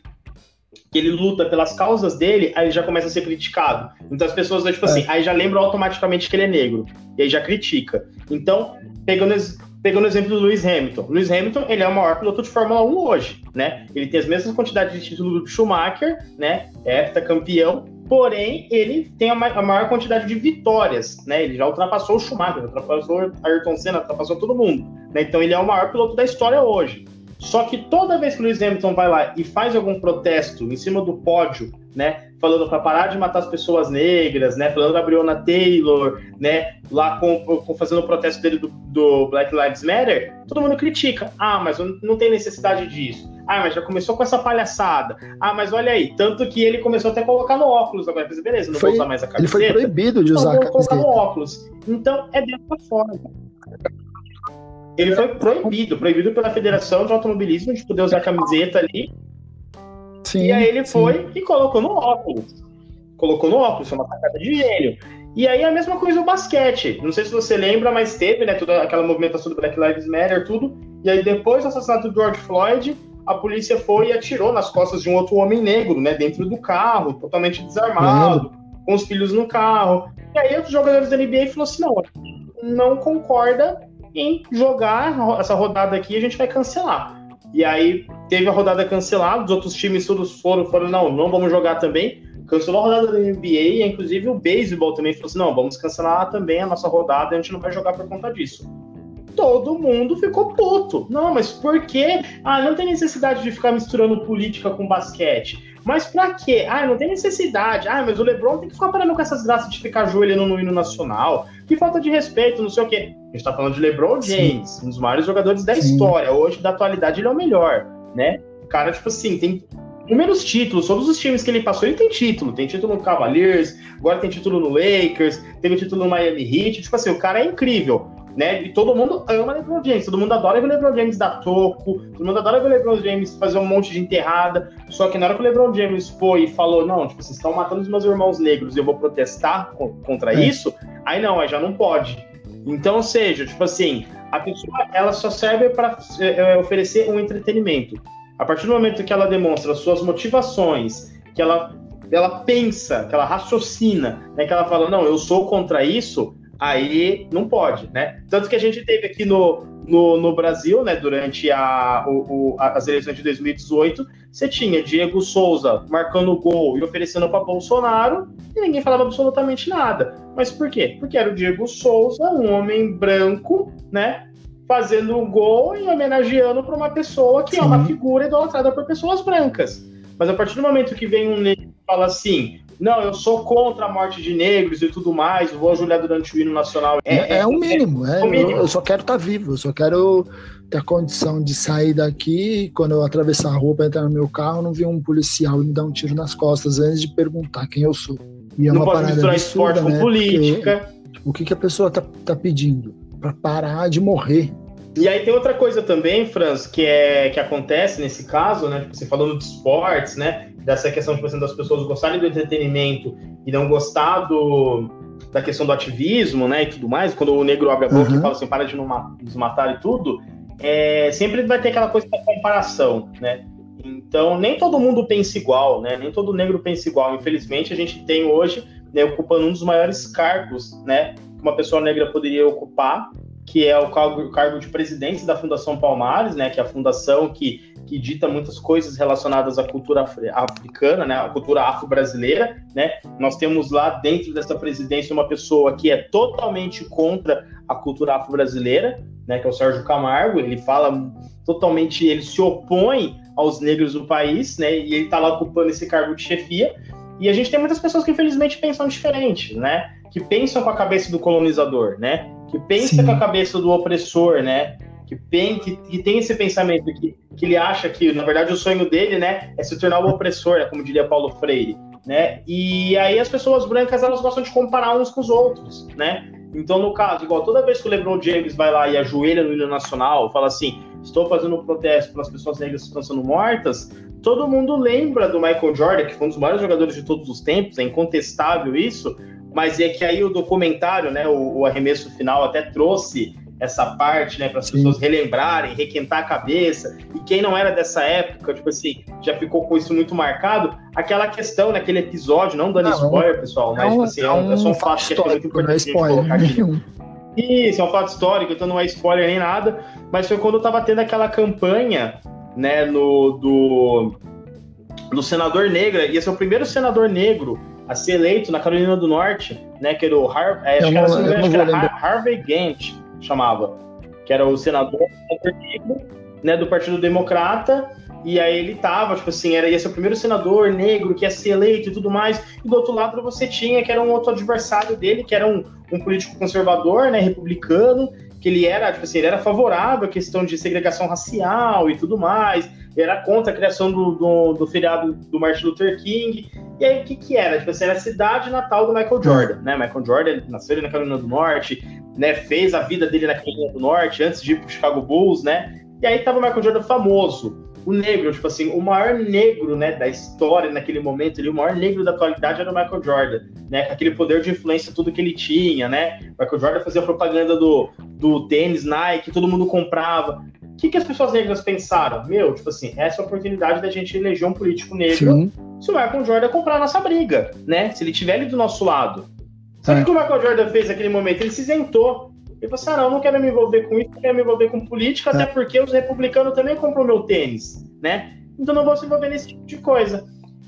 que ele luta pelas causas dele, aí já começa a ser criticado. Então as pessoas, tipo assim, é. aí já lembram automaticamente que ele é negro, e aí já critica. Então, pegando, pegando o exemplo do Lewis Hamilton. Lewis Hamilton, ele é o maior piloto de Fórmula 1 hoje, né? Ele tem as mesmas quantidades de títulos do Schumacher, né? É campeão, porém ele tem a, maior quantidade de vitórias, né? Ele já ultrapassou o Schumacher, ultrapassou Ayrton Senna, ultrapassou todo mundo, né? Então ele é o maior piloto da história hoje. Só que toda vez que o Lewis Hamilton vai lá e faz algum protesto em cima do pódio, né, falando para parar de matar as pessoas negras, né, falando da Breonna Taylor, né, lá com, com fazendo o protesto dele do, do, Black Lives Matter, todo mundo critica. Ah, mas não tem necessidade disso. Ah, mas já começou com essa palhaçada. Ah, mas olha aí, tanto que ele começou até a colocar no óculos agora. Beleza, não foi, vou usar mais a camiseta. Ele foi proibido de usar a camiseta. colocar no óculos. Então, é dessa forma. Ele foi proibido, proibido pela Federação de Automobilismo de poder usar a camiseta ali. Sim, e aí ele foi sim. e colocou no óculos. Colocou no óculos, foi uma sacada de gênio. E aí a mesma coisa o basquete. Não sei se você lembra, mas teve, né, toda aquela movimentação do Black Lives Matter, tudo. E aí depois do assassinato do George Floyd, a polícia foi e atirou nas costas de um outro homem negro, né, dentro do carro, totalmente desarmado, uhum. com os filhos no carro. E aí os jogadores da NBA falaram assim: não, não concorda em jogar essa rodada aqui a gente vai cancelar. E aí teve a rodada cancelada, os outros times todos foram, foram, não, não vamos jogar também. Cancelou a rodada da NBA, inclusive o beisebol também falou assim: não, vamos cancelar também a nossa rodada, a gente não vai jogar por conta disso. Todo mundo ficou puto. Não, mas por quê? Ah, não tem necessidade de ficar misturando política com basquete. Mas pra quê? Ah, não tem necessidade. Ah, mas o LeBron tem que ficar parando com essas graças de ficar ajoelhando no hino nacional. Que falta de respeito, não sei o quê. A gente tá falando de LeBron James, Sim. um dos maiores jogadores da Sim. história. Hoje, da atualidade, ele é o melhor, né? O cara, tipo assim, tem inúmeros títulos. Todos os times que ele passou, ele tem título. Tem título no Cavaliers, agora tem título no Lakers, teve título no Miami Heat. Tipo assim, o cara é incrível né? E todo mundo ama LeBron James, todo mundo adora ver o LeBron James dar toco, todo mundo adora ver o LeBron James fazer um monte de enterrada. Só que na hora que o LeBron James foi e falou, não, tipo, vocês estão matando os meus irmãos negros e eu vou protestar contra é. isso, aí não, aí já não pode. Então, ou seja, tipo assim, a pessoa ela só serve para é, é, oferecer um entretenimento. A partir do momento que ela demonstra suas motivações, que ela ela pensa, que ela raciocina, né, que ela fala, não, eu sou contra isso, aí não pode, né? Tanto que a gente teve aqui no, no, no Brasil, né, durante a, o, o, as eleições de 2018, você tinha Diego Souza marcando gol e oferecendo para Bolsonaro e ninguém falava absolutamente nada. Mas por quê? Porque era o Diego Souza, um homem branco, né, fazendo um gol e homenageando para uma pessoa que Sim. é uma figura idolatrada por pessoas brancas. Mas a partir do momento que vem um negro e fala assim, não, eu sou contra a morte de negros e tudo mais, vou ajoelhar durante o hino nacional. É, é, é o mínimo, é, o mínimo. Eu, eu, só quero estar tá vivo, eu só quero ter a condição de sair daqui quando eu atravessar a rua para entrar no meu carro, não vir um policial me dar um tiro nas costas antes de perguntar quem eu sou. E é não uma pode misturar absurda, esporte com né? política. Porque, o que, que a pessoa tá, tá pedindo? Para parar de morrer. E aí tem outra coisa também, Franz, que é que acontece nesse caso, né? Tipo, você falando de esportes, né? Dessa questão tipo, assim, das pessoas gostarem do entretenimento e não gostar do, da questão do ativismo, né, e tudo mais, quando o negro abre a boca uhum. e fala assim, para de nos matar e tudo, é, sempre vai ter aquela coisa da comparação, né? Então, nem todo mundo pensa igual, né? Nem todo negro pensa igual. Infelizmente, a gente tem hoje, né, ocupando um dos maiores cargos, né, que uma pessoa negra poderia ocupar, que é o cargo, o cargo de presidente da Fundação Palmares, né, que é a fundação que, que dita muitas coisas relacionadas à cultura africana, né, à cultura afro-brasileira, né. Nós temos lá dentro dessa presidência uma pessoa que é totalmente contra a cultura afro-brasileira, né, que é o Sérgio Camargo. Ele fala totalmente, ele se opõe aos negros do país, né, e ele está lá ocupando esse cargo de chefia. E a gente tem muitas pessoas que infelizmente pensam diferente, né, que pensam com a cabeça do colonizador, né que pensa Sim. com a cabeça do opressor, né? Que tem, que, que tem esse pensamento que, que ele acha que, na verdade, o sonho dele, né, é se tornar o opressor, né, como diria Paulo Freire, né? E aí as pessoas brancas, elas gostam de comparar uns com os outros, né? Então, no caso, igual toda vez que o LeBron James vai lá e ajoelha no hino nacional, fala assim: estou fazendo um protesto para as pessoas negras que estão sendo mortas, todo mundo lembra do Michael Jordan, que foi um dos maiores jogadores de todos os tempos, é incontestável isso, mas é que aí o documentário, né, o, o arremesso final até trouxe essa parte, né, para as pessoas relembrarem, requentar a cabeça. E quem não era dessa época, tipo assim, já ficou com isso muito marcado. Aquela questão naquele episódio, não dando não, spoiler, pessoal, mas tipo assim, é, um, é só um fato que é muito importante não é spoiler nenhum. Isso, é um fato histórico, então não é spoiler nem nada. Mas foi quando estava tendo aquela campanha, né, no, do, do senador negro, ia ser o primeiro senador negro a ser eleito na Carolina do Norte, né? Que era o Har é, acho, que era, não, acho que era Harvey Gantt, chamava, que era o senador né, do Partido Democrata. E aí ele tava, tipo assim, era, ia ser o primeiro senador negro que ia ser eleito e tudo mais. E do outro lado você tinha que era um outro adversário dele, que era um, um político conservador, né, republicano, que ele era, tipo assim, ele era favorável à questão de segregação racial e tudo mais era contra a criação do, do, do feriado do Martin Luther King. E aí, o que que era? Tipo assim, era a cidade natal do Michael Jordan, né? Michael Jordan nasceu na Carolina do Norte, né? Fez a vida dele na Carolina do Norte antes de ir pro Chicago Bulls, né? E aí tava o Michael Jordan famoso. O negro, tipo assim, o maior negro, né, da história naquele momento ali, o maior negro da atualidade era o Michael Jordan, né? Com aquele poder de influência, tudo que ele tinha, né? O Michael Jordan fazia propaganda do, do tênis Nike, todo mundo comprava. O que, que as pessoas negras pensaram? Meu, tipo assim, essa é a oportunidade da gente eleger um político negro Sim. se o Michael Jordan comprar a nossa briga, né? Se ele tiver ali do nosso lado. Sabe o é. que o Michael Jordan fez naquele momento? Ele se isentou. Ele falou assim: ah, não, não quero me envolver com isso, não quero me envolver com política, é. até porque os republicanos também compram meu tênis, né? Então não vou se envolver nesse tipo de coisa.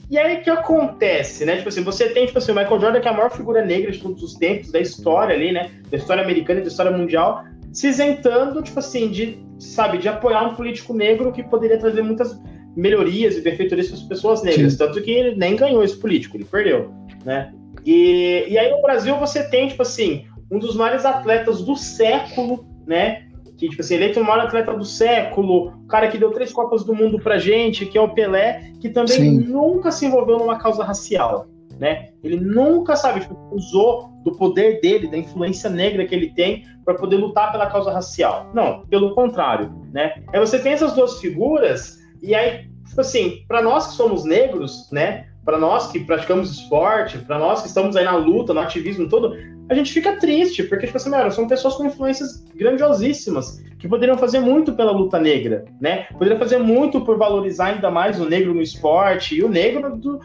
E aí o que acontece, né? Tipo assim, você tem, tipo assim, o Michael Jordan, que é a maior figura negra de todos os tempos, da história ali, né? Da história americana e da história mundial, se isentando, tipo assim, de sabe, de apoiar um político negro que poderia trazer muitas melhorias e benfeitorias para as pessoas negras. Sim. Tanto que ele nem ganhou esse político, ele perdeu, né? E, e aí no Brasil você tem, tipo assim, um dos maiores atletas do século, né? Que, tipo assim, eleito o maior atleta do século, o cara que deu três Copas do Mundo pra gente, que é o Pelé, que também Sim. nunca se envolveu numa causa racial né? Ele nunca, sabe, tipo, usou do poder dele, da influência negra que ele tem para poder lutar pela causa racial. Não, pelo contrário, né? Aí você tem essas duas figuras e aí, tipo assim, para nós que somos negros, né? Para nós que praticamos esporte, para nós que estamos aí na luta, no ativismo todo, a gente fica triste, porque, tipo assim, são pessoas com influências grandiosíssimas, que poderiam fazer muito pela luta negra, né? Poderiam fazer muito por valorizar ainda mais o negro no esporte e o negro do,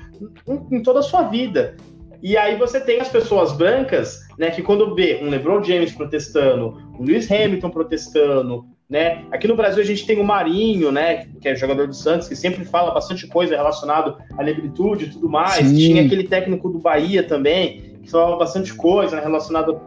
em toda a sua vida. E aí você tem as pessoas brancas, né, que quando vê um LeBron James protestando, um Lewis Hamilton protestando, né? Aqui no Brasil a gente tem o Marinho, né, que é jogador do Santos, que sempre fala bastante coisa relacionado à negritude e tudo mais. Sim. Tinha aquele técnico do Bahia também, que falava bastante coisa né, relacionada a.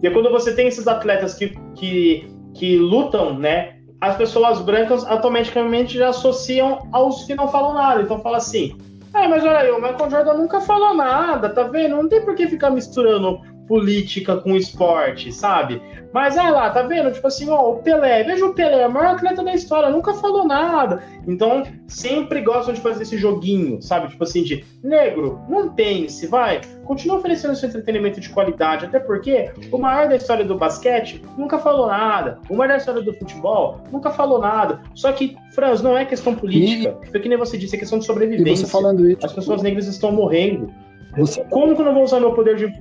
E é quando você tem esses atletas que, que, que lutam, né? As pessoas brancas automaticamente já associam aos que não falam nada. Então fala assim: ah, mas olha aí, o Michael Jordan nunca falou nada, tá vendo? Não tem por que ficar misturando política com esporte, sabe? Mas é lá, tá vendo? Tipo assim, ó, o Pelé, veja o Pelé, o maior atleta da história, nunca falou nada. Então, sempre gostam de fazer esse joguinho, sabe? Tipo assim, de negro, não pense, vai, continua oferecendo seu entretenimento de qualidade, até porque o maior da história do basquete nunca falou nada, o maior da história do futebol nunca falou nada. Só que, Franz, não é questão política, e... foi que nem você disse, é questão de sobrevivência. E você falando isso, As pessoas negras estão morrendo Você... Como que eu não vou usar meu poder de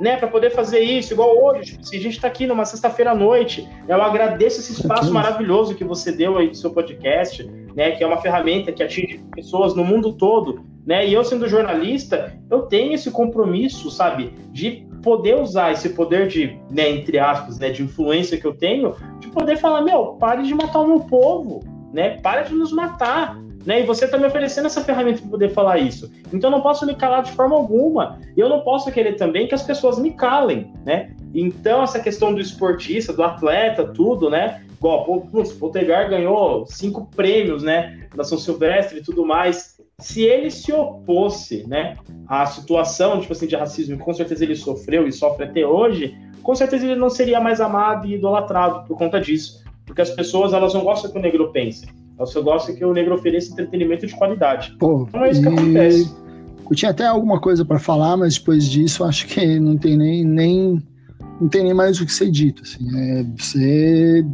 né, para poder fazer isso, igual hoje, tipo, se a gente está aqui numa sexta-feira à noite, eu agradeço esse espaço maravilhoso que você deu aí do seu podcast, né, que é uma ferramenta que atinge pessoas no mundo todo, né, e eu sendo jornalista, eu tenho esse compromisso, sabe, de poder usar esse poder de, né, entre aspas, né, de influência que eu tenho, de poder falar, meu, pare de matar o meu povo, né, pare de nos matar, né? E você está me oferecendo essa ferramenta para poder falar isso. Então eu não posso me calar de forma alguma. E eu não posso querer também que as pessoas me calem, né? Então essa questão do esportista, do atleta, tudo, né? Igual, o Poltegar ganhou cinco prêmios, né? Da São Silvestre e tudo mais. Se ele se opôsse, né, à situação, tipo assim, de racismo, com certeza ele sofreu e sofre até hoje, com certeza ele não seria mais amado e idolatrado por conta disso. Porque as pessoas, elas não gostam que o negro pense eu só gosto que o negro ofereça entretenimento de qualidade. Pô, então é isso que acontece. Eu tinha até alguma coisa para falar, mas depois disso acho que não tem nem, nem não tem nem mais o que ser dito. Assim. É, você,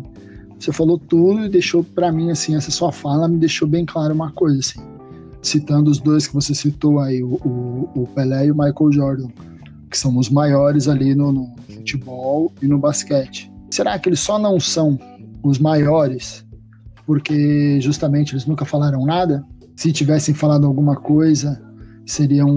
você falou tudo e deixou para mim assim essa sua fala me deixou bem claro uma coisa assim. Citando os dois que você citou aí, o, o, o Pelé e o Michael Jordan, que são os maiores ali no, no futebol e no basquete. Será que eles só não são os maiores porque justamente eles nunca falaram nada. Se tivessem falado alguma coisa, seriam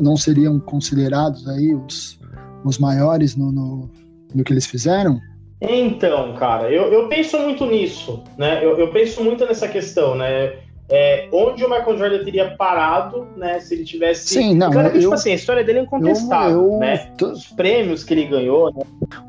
não seriam considerados aí os, os maiores no, no, no que eles fizeram? Então, cara, eu, eu penso muito nisso, né? Eu, eu penso muito nessa questão, né? É, onde o Michael Jordan teria parado, né? Se ele tivesse. Sim, não. Claro que, tipo assim, a história dele é incontestável, eu, eu, né? Os prêmios que ele ganhou, né?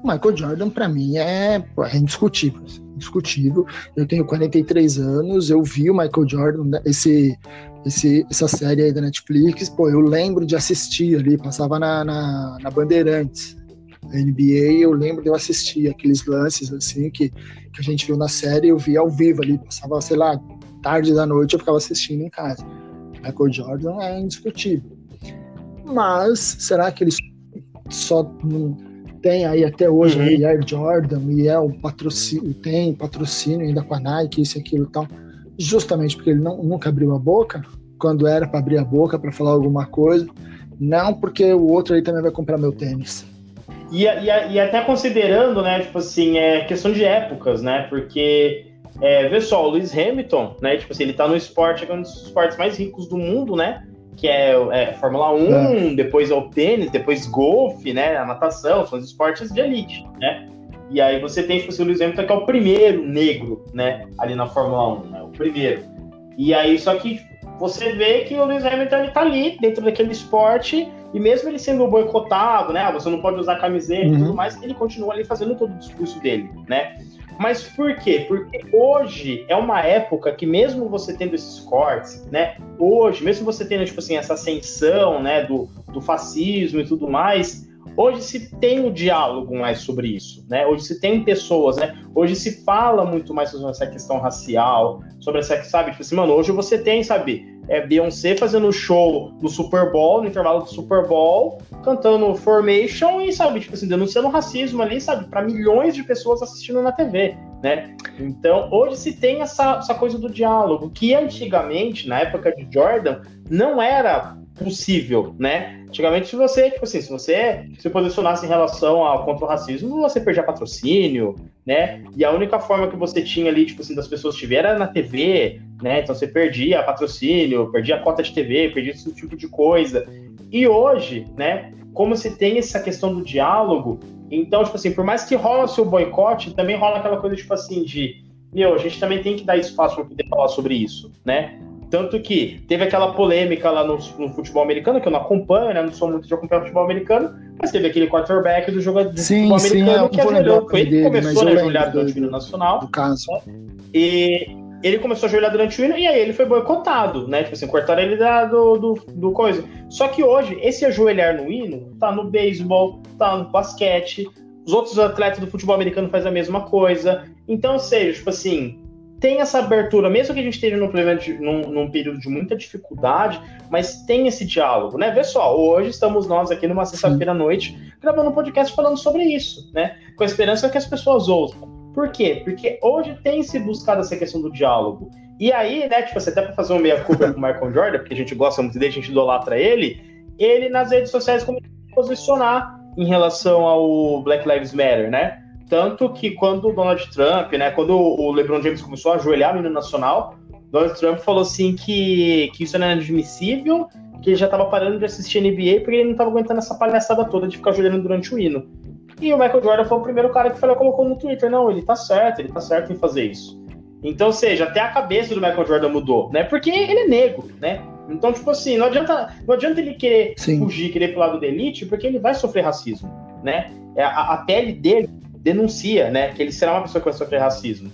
O Michael Jordan, para mim, é, é indiscutível. Assim indiscutível. Eu tenho 43 anos, eu vi o Michael Jordan, né, esse, esse, essa série aí da Netflix, pô, eu lembro de assistir ali, passava na, na, na Bandeirantes. NBA, eu lembro de eu assistir aqueles lances assim que, que a gente viu na série, eu via ao vivo ali, passava, sei lá, tarde da noite eu ficava assistindo em casa. Michael Jordan é indiscutível. Mas será que ele só não, tem aí até hoje uhum. aí Air Jordan e é o patrocínio, tem patrocínio ainda com a Nike, isso e aquilo e tal, justamente porque ele não, nunca abriu a boca, quando era para abrir a boca para falar alguma coisa, não porque o outro aí também vai comprar meu tênis. E, e, e até considerando, né, tipo assim, é questão de épocas, né, porque é, vê só, o Lewis Hamilton, né, tipo assim, ele tá no esporte, é um dos esportes mais ricos do mundo, né, que é, é Fórmula 1, é. depois é o tênis, depois golfe, né? A natação, são os esportes de elite, né? E aí você tem tipo, o Lewis Hamilton, que é o primeiro negro, né? Ali na Fórmula 1, né? O primeiro. E aí, só que você vê que o Lewis Hamilton ele tá ali dentro daquele esporte e mesmo ele sendo boicotado, né? Você não pode usar camiseta uhum. e tudo mais, ele continua ali fazendo todo o discurso dele, né? Mas por quê? Porque hoje é uma época que mesmo você tendo esses cortes, né? Hoje, mesmo você tendo, tipo assim, essa ascensão, né, do, do fascismo e tudo mais, hoje se tem o um diálogo mais sobre isso, né? Hoje se tem pessoas, né? Hoje se fala muito mais sobre essa questão racial, sobre essa, sabe? Tipo assim, mano, hoje você tem, sabe? É Beyoncé fazendo show no Super Bowl, no intervalo do Super Bowl, cantando Formation e, sabe, tipo assim, denunciando racismo ali, sabe, para milhões de pessoas assistindo na TV, né? Então, hoje se tem essa, essa coisa do diálogo, que antigamente, na época de Jordan, não era possível, né? Antigamente, se você, tipo assim, se você se posicionasse em relação ao contra o racismo, você perdia patrocínio, né? E a única forma que você tinha ali, tipo assim, das pessoas te ver era na TV, né? Então você perdia patrocínio, perdia a cota de TV, perdia esse tipo de coisa. E hoje, né, como se tem essa questão do diálogo, então, tipo assim, por mais que rola seu boicote, também rola aquela coisa, tipo assim, de meu, a gente também tem que dar espaço para poder falar sobre isso, né? Tanto que teve aquela polêmica lá no, no, futebol americano, que eu não acompanho, né? Não sou muito de acompanhar futebol americano, mas teve aquele quarterback do jogador de sim, futebol sim, americano que ajoelhou. Ele que começou né, a ajoelhar durante o hino nacional. Do caso. Né? E ele começou a ajoelhar durante o hino e aí ele foi boicotado, né? Tipo assim, cortaram ele da, do, do, do coisa. Só que hoje, esse ajoelhar no hino tá no beisebol, tá no basquete, os outros atletas do futebol americano fazem a mesma coisa. Então, ou seja, tipo assim, tem essa abertura, mesmo que a gente esteja num, num, num, período de muita dificuldade, mas tem esse diálogo, né? Vê só, hoje estamos nós aqui numa sexta-feira à noite gravando um podcast falando sobre isso, né? Com a esperança que as pessoas ouçam. Por quê? Porque hoje tem se buscado essa questão do diálogo. E aí, né, tipo, você até para fazer uma meia-culpa com o Michael Jordan, porque a gente gosta muito dele, a gente idolatra ele, ele nas redes sociais começou a posicionar em relação ao Black Lives Matter, né? Tanto que quando o Donald Trump, né, quando o LeBron James começou a ajoelhar no hino nacional, Donald Trump falou assim que, que isso não era admissível, que ele já estava parando de assistir NBA porque ele não estava aguentando essa palhaçada toda de ficar ajoelhando durante o hino. E o Michael Jordan foi o primeiro cara que falou, colocou no Twitter, não, ele tá certo, ele tá certo em fazer isso. Então, ou seja, até a cabeça do Michael Jordan mudou, né? Porque ele é negro, né? Então, tipo assim, não adianta, não adianta ele querer Sim. fugir, querer pro lado da elite, porque ele vai sofrer racismo, né? É, a, a pele dele denuncia, né? Que ele será uma pessoa que vai sofrer racismo.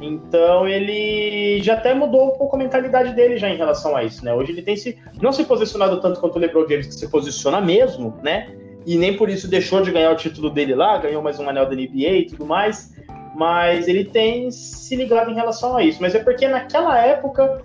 Então ele já até mudou um pouco a mentalidade dele já em relação a isso, né? Hoje ele tem se não se posicionado tanto quanto o LeBron James que se posiciona mesmo, né? E nem por isso deixou de ganhar o título dele lá, ganhou mais um anel da NBA e tudo mais. Mas ele tem se ligado em relação a isso. Mas é porque naquela época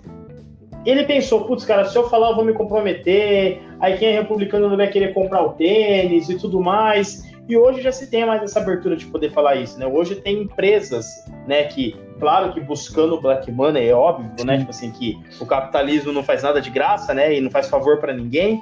ele pensou, putz, cara, se eu falar eu vou me comprometer, aí quem é republicano não vai querer comprar o tênis e tudo mais. E hoje já se tem mais essa abertura de poder falar isso, né? Hoje tem empresas, né, que, claro que buscando o black money é óbvio, né? Tipo assim, que o capitalismo não faz nada de graça, né? E não faz favor para ninguém.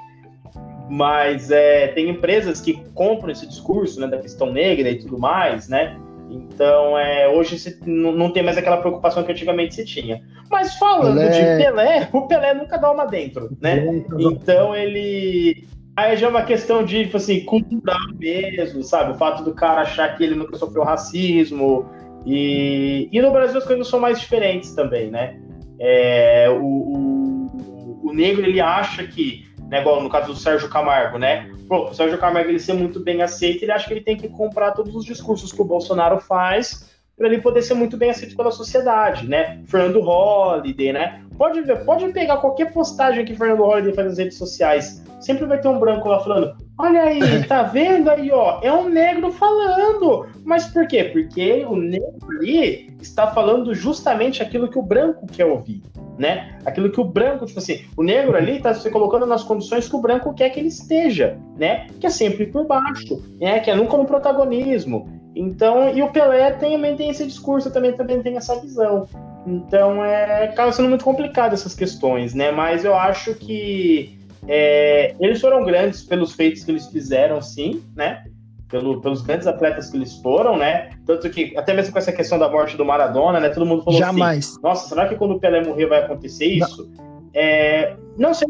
Mas é, tem empresas que compram esse discurso, né, da questão negra e tudo mais, né? Então, é, hoje se, não tem mais aquela preocupação que antigamente se tinha. Mas falando Pelé... de Pelé, o Pelé nunca dá uma dentro, né? Então ele. Aí já é uma questão de, tipo assim, cultural mesmo, sabe? O fato do cara achar que ele nunca sofreu racismo. E, e no Brasil as coisas são mais diferentes também, né? É, o, o, o negro, ele acha que né, igual no caso do Sérgio Camargo, né? Pô, o Sérgio Camargo ele ser muito bem aceito, ele acha que ele tem que comprar todos os discursos que o Bolsonaro faz para ele poder ser muito bem aceito pela sociedade, né? Fernando Holliday, né? Pode ver, pode pegar qualquer postagem que Fernando Holliday faz nas redes sociais, sempre vai ter um branco lá falando: "Olha aí, tá vendo aí, ó? É um negro falando". Mas por quê? Porque o negro ali está falando justamente aquilo que o branco quer ouvir né? Aquilo que o branco, tipo assim, o negro ali está se colocando nas condições que o branco quer que ele esteja, né? Que é sempre por baixo, né? Que é nunca no protagonismo. Então, e o Pelé também tem esse discurso, também, também tem essa visão. Então, é, acaba sendo muito complicado essas questões, né? Mas eu acho que é, eles foram grandes pelos feitos que eles fizeram, sim, né? pelo, pelos grandes atletas que eles foram, né? Tanto que, até mesmo com essa questão da morte do Maradona, né? Todo mundo falou assim, Jamais. assim: nossa, será que quando o Pelé morrer vai acontecer isso? Não, é, não sei.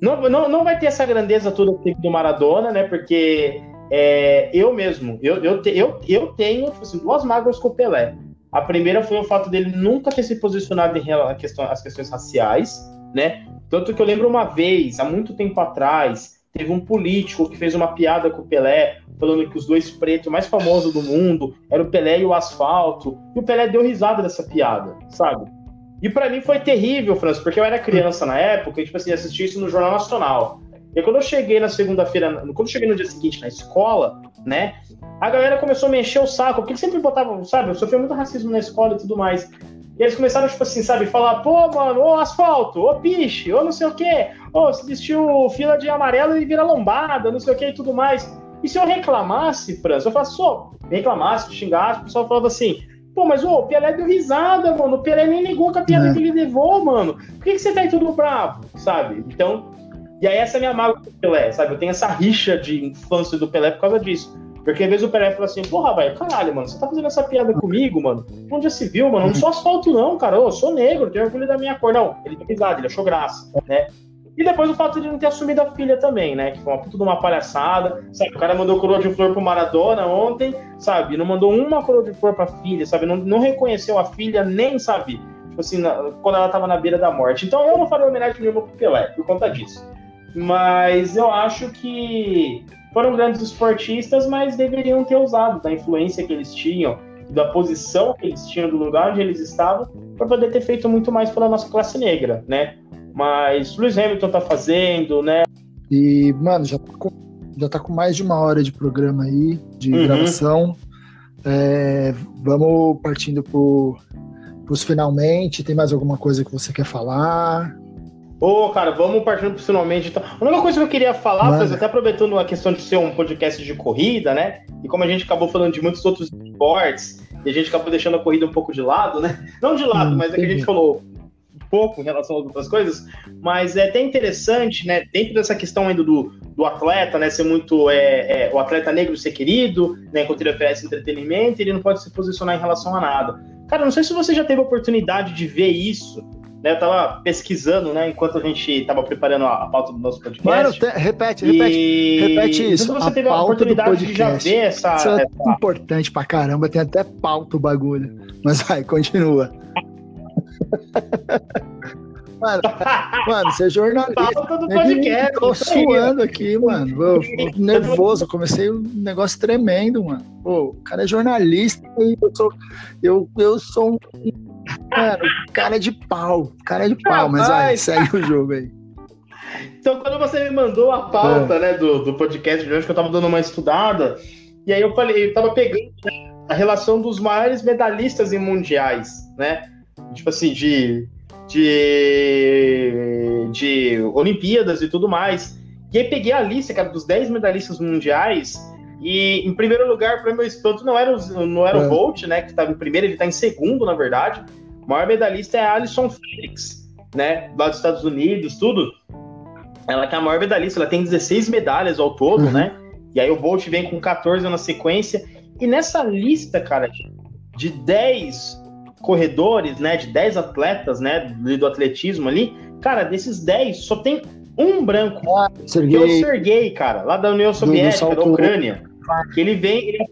Não, não, não vai ter essa grandeza toda do Maradona, né? Porque é, eu mesmo, eu, eu, te, eu, eu tenho tipo assim, duas mágoas com o Pelé. A primeira foi o fato dele nunca ter se posicionado em relação às questões, raciais, né? Tanto que eu lembro uma vez, há muito tempo atrás, teve um político que fez uma piada com o Pelé, falando que os dois pretos mais famosos do mundo eram o Pelé e o Asfalto. E o Pelé deu risada dessa piada, sabe? E para mim foi terrível, França, porque eu era criança na época e, tipo assim, assisti isso no Jornal Nacional. E quando eu cheguei na segunda-feira, quando eu cheguei no dia seguinte na escola, né, a galera começou a me encher o saco, porque eles sempre botavam, sabe, eu sofri muito racismo na escola e tudo mais. E eles começaram, tipo assim, sabe, falar, pô, mano, ô asfalto, ô piche, ô não sei o quê, ô, se vestiu fila de amarelo e vira lombada, não sei o quê e tudo mais. E se eu reclamasse, França, eu falasse, só, reclamasse, xingasse, o pessoal falava assim, pô, mas ô, o Pelé deu risada, mano, o Pelé nem ligou com a piada é. que ele levou, mano, por que, que você tá aí tudo bravo, sabe? Então, e aí essa é a minha mágoa o Pelé, sabe? Eu tenho essa rixa de infância do Pelé por causa disso. Porque às vezes o Pelé fala assim, porra, velho, caralho, mano, você tá fazendo essa piada comigo, mano? Onde já se viu, mano? Eu não sou asfalto, não, cara. Eu sou negro, tenho orgulho da minha cor. Não, ele deu risada, ele achou graça, né? E depois o fato de não ter assumido a filha também, né? Que foi uma puta de uma palhaçada. Sabe, o cara mandou coroa de flor pro Maradona ontem, sabe? Não mandou uma coroa de flor pra filha, sabe? Não, não reconheceu a filha, nem, sabe? Tipo assim, na, quando ela tava na beira da morte. Então eu não faria homenagem nenhuma pro Pelé, por conta disso. Mas eu acho que foram grandes esportistas, mas deveriam ter usado da influência que eles tinham, da posição que eles tinham, do lugar onde eles estavam, para poder ter feito muito mais pela nossa classe negra, né? Mas Lewis Hamilton tá fazendo, né? E, mano, já tá com, já tá com mais de uma hora de programa aí, de uhum. gravação. É, vamos partindo para os finalmente. Tem mais alguma coisa que você quer falar? Ô, oh, cara, vamos partindo finalmente. Então. A única coisa que eu queria falar, mas até aproveitando a questão de ser um podcast de corrida, né? E como a gente acabou falando de muitos outros esportes, e a gente acabou deixando a corrida um pouco de lado, né? Não de lado, hum, mas é que a gente falou. pouco em relação a outras coisas, mas é até interessante, né, dentro dessa questão ainda do, do atleta, né, ser muito, é, é, o atleta negro ser querido, né, enquanto ele oferece entretenimento, ele não pode se posicionar em relação a nada. Cara, não sei se você já teve a oportunidade de ver isso, né, eu tava pesquisando, né, enquanto a gente tava preparando a, a pauta do nosso podcast. Mano, te, repete, repete, e... repete isso. Você a teve a oportunidade de já ver essa. Isso é essa... importante pra caramba, tem até pauta o bagulho. Mas vai, continua. Mano, mano, você é jornalista. Pauta do podcast. Tô suando aqui, mano. Eu, nervoso, comecei um negócio tremendo, mano. Pô, o cara é jornalista e eu sou, eu, eu sou um Mano, cara é de pau. Cara é de pau, mas vai, segue o jogo aí. Então, quando você me mandou a pauta, é. né, do, do podcast de hoje, que eu tava dando uma estudada, e aí eu falei, eu tava pegando a relação dos maiores medalhistas em mundiais, né? Tipo assim, de, de, de Olimpíadas e tudo mais. E aí peguei a lista, cara, dos 10 medalhistas mundiais, e em primeiro lugar, para meu espanto, não era o, não era é. o Bolt, né? Que estava em primeiro, ele está em segundo, na verdade. Maior medalhista é a Alison Felix, né? Lá dos Estados Unidos, tudo. Ela que é a maior medalhista, ela tem 16 medalhas ao todo, uhum. né? E aí o Bolt vem com 14 na sequência. E nessa lista, cara, de 10 corredores, né? De 10 atletas, né? Do atletismo ali, cara, desses 10, só tem um branco. Ah, que é o Sergei, cara, lá da União Soviética, da Ucrânia. Que ele vem, ele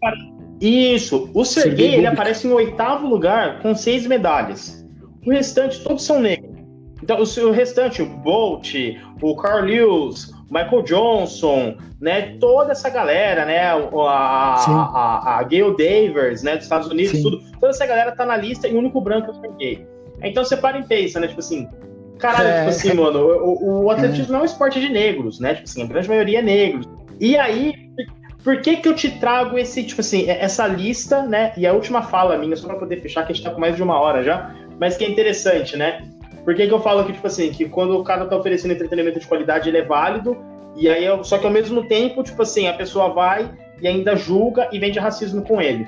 Isso, o Sergei, ele aparece em oitavo lugar com seis medalhas. O restante, todos são negros. Então, o, restante, o Bolt, o Carl Lewis, o Michael Johnson, né, toda essa galera, né, a, a, a, a Gail Davers, né, dos Estados Unidos, Sim. tudo, toda essa galera tá na lista e o único branco é o Sergei. Então você para e pensa, né, tipo assim, caralho, é. tipo assim, mano, o, o atletismo é. não é um esporte de negros, né, tipo assim, a grande maioria é negros. E aí, por que que eu te trago esse, tipo assim, essa lista, né? E a última fala minha, só para poder fechar, que a gente tá com mais de uma hora já, mas que é interessante, né? Por que que eu falo que, tipo assim, que quando o cara tá oferecendo entretenimento de qualidade, ele é válido, e aí, só que ao mesmo tempo, tipo assim, a pessoa vai e ainda julga e vende racismo com ele.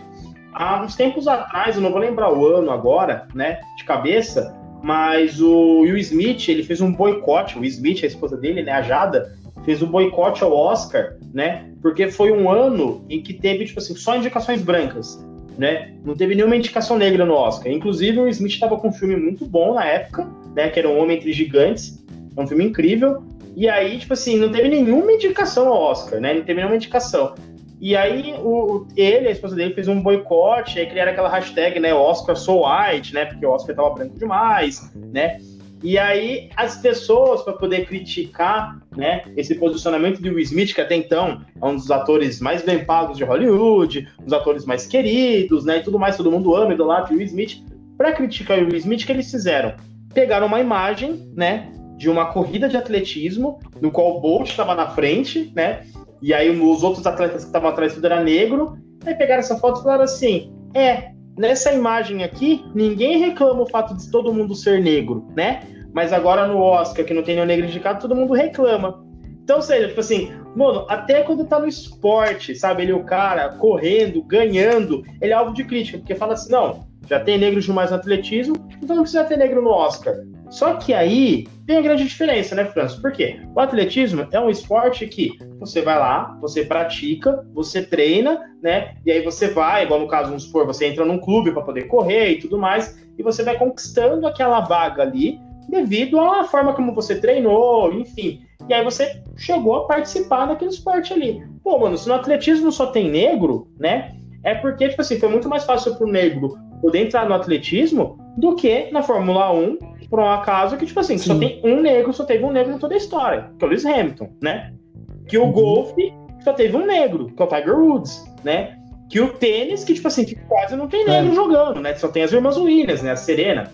Há uns tempos atrás, eu não vou lembrar o ano agora, né, de cabeça, mas o Will Smith, ele fez um boicote, o Smith, a esposa dele, né, a Jada, fez um boicote ao Oscar, né? Porque foi um ano em que teve, tipo assim, só indicações brancas, né? Não teve nenhuma indicação negra no Oscar. Inclusive, o Smith estava com um filme muito bom na época, né? Que era Um Homem Entre Gigantes. É um filme incrível. E aí, tipo assim, não teve nenhuma indicação ao Oscar, né? Não teve nenhuma indicação. E aí, o, ele, a esposa dele, fez um boicote, aí criaram aquela hashtag, né? Oscar so white, né? Porque o Oscar tava branco demais, né? E aí as pessoas para poder criticar, né, esse posicionamento de Will Smith, que até então é um dos atores mais bem pagos de Hollywood, um dos atores mais queridos, né, e tudo mais, todo mundo ama, idolatra Will Smith. Para criticar o Will Smith, o que eles fizeram? Pegaram uma imagem, né, de uma corrida de atletismo, no qual o Bolt estava na frente, né, e aí os outros atletas que estavam atrás tudo era negro. Aí pegaram essa foto e falaram assim: é, nessa imagem aqui, ninguém reclama o fato de todo mundo ser negro, né? Mas agora no Oscar, que não tem nenhum negro indicado, todo mundo reclama. Então, seja, tipo assim, mano, até quando tá no esporte, sabe? Ele, o cara, correndo, ganhando, ele é alvo de crítica, porque fala assim, não, já tem negros demais no atletismo, então não precisa ter negro no Oscar. Só que aí tem a grande diferença, né, Franço? Por quê? O atletismo é um esporte que você vai lá, você pratica, você treina, né? E aí você vai, igual no caso, vamos supor, você entra num clube para poder correr e tudo mais, e você vai conquistando aquela vaga ali devido à forma como você treinou, enfim. E aí você chegou a participar daquele esporte ali. Pô, mano, se no atletismo só tem negro, né? É porque, tipo assim, foi muito mais fácil pro negro poder entrar no atletismo do que na Fórmula 1 por um acaso que, tipo assim, Sim. só tem um negro, só teve um negro em toda a história, que é o Lewis Hamilton, né? Que o uhum. golfe só teve um negro, que é o Tiger Woods, né? Que o tênis, que, tipo assim, que quase não tem negro é. jogando, né? Só tem as irmãs Williams, né? A Serena.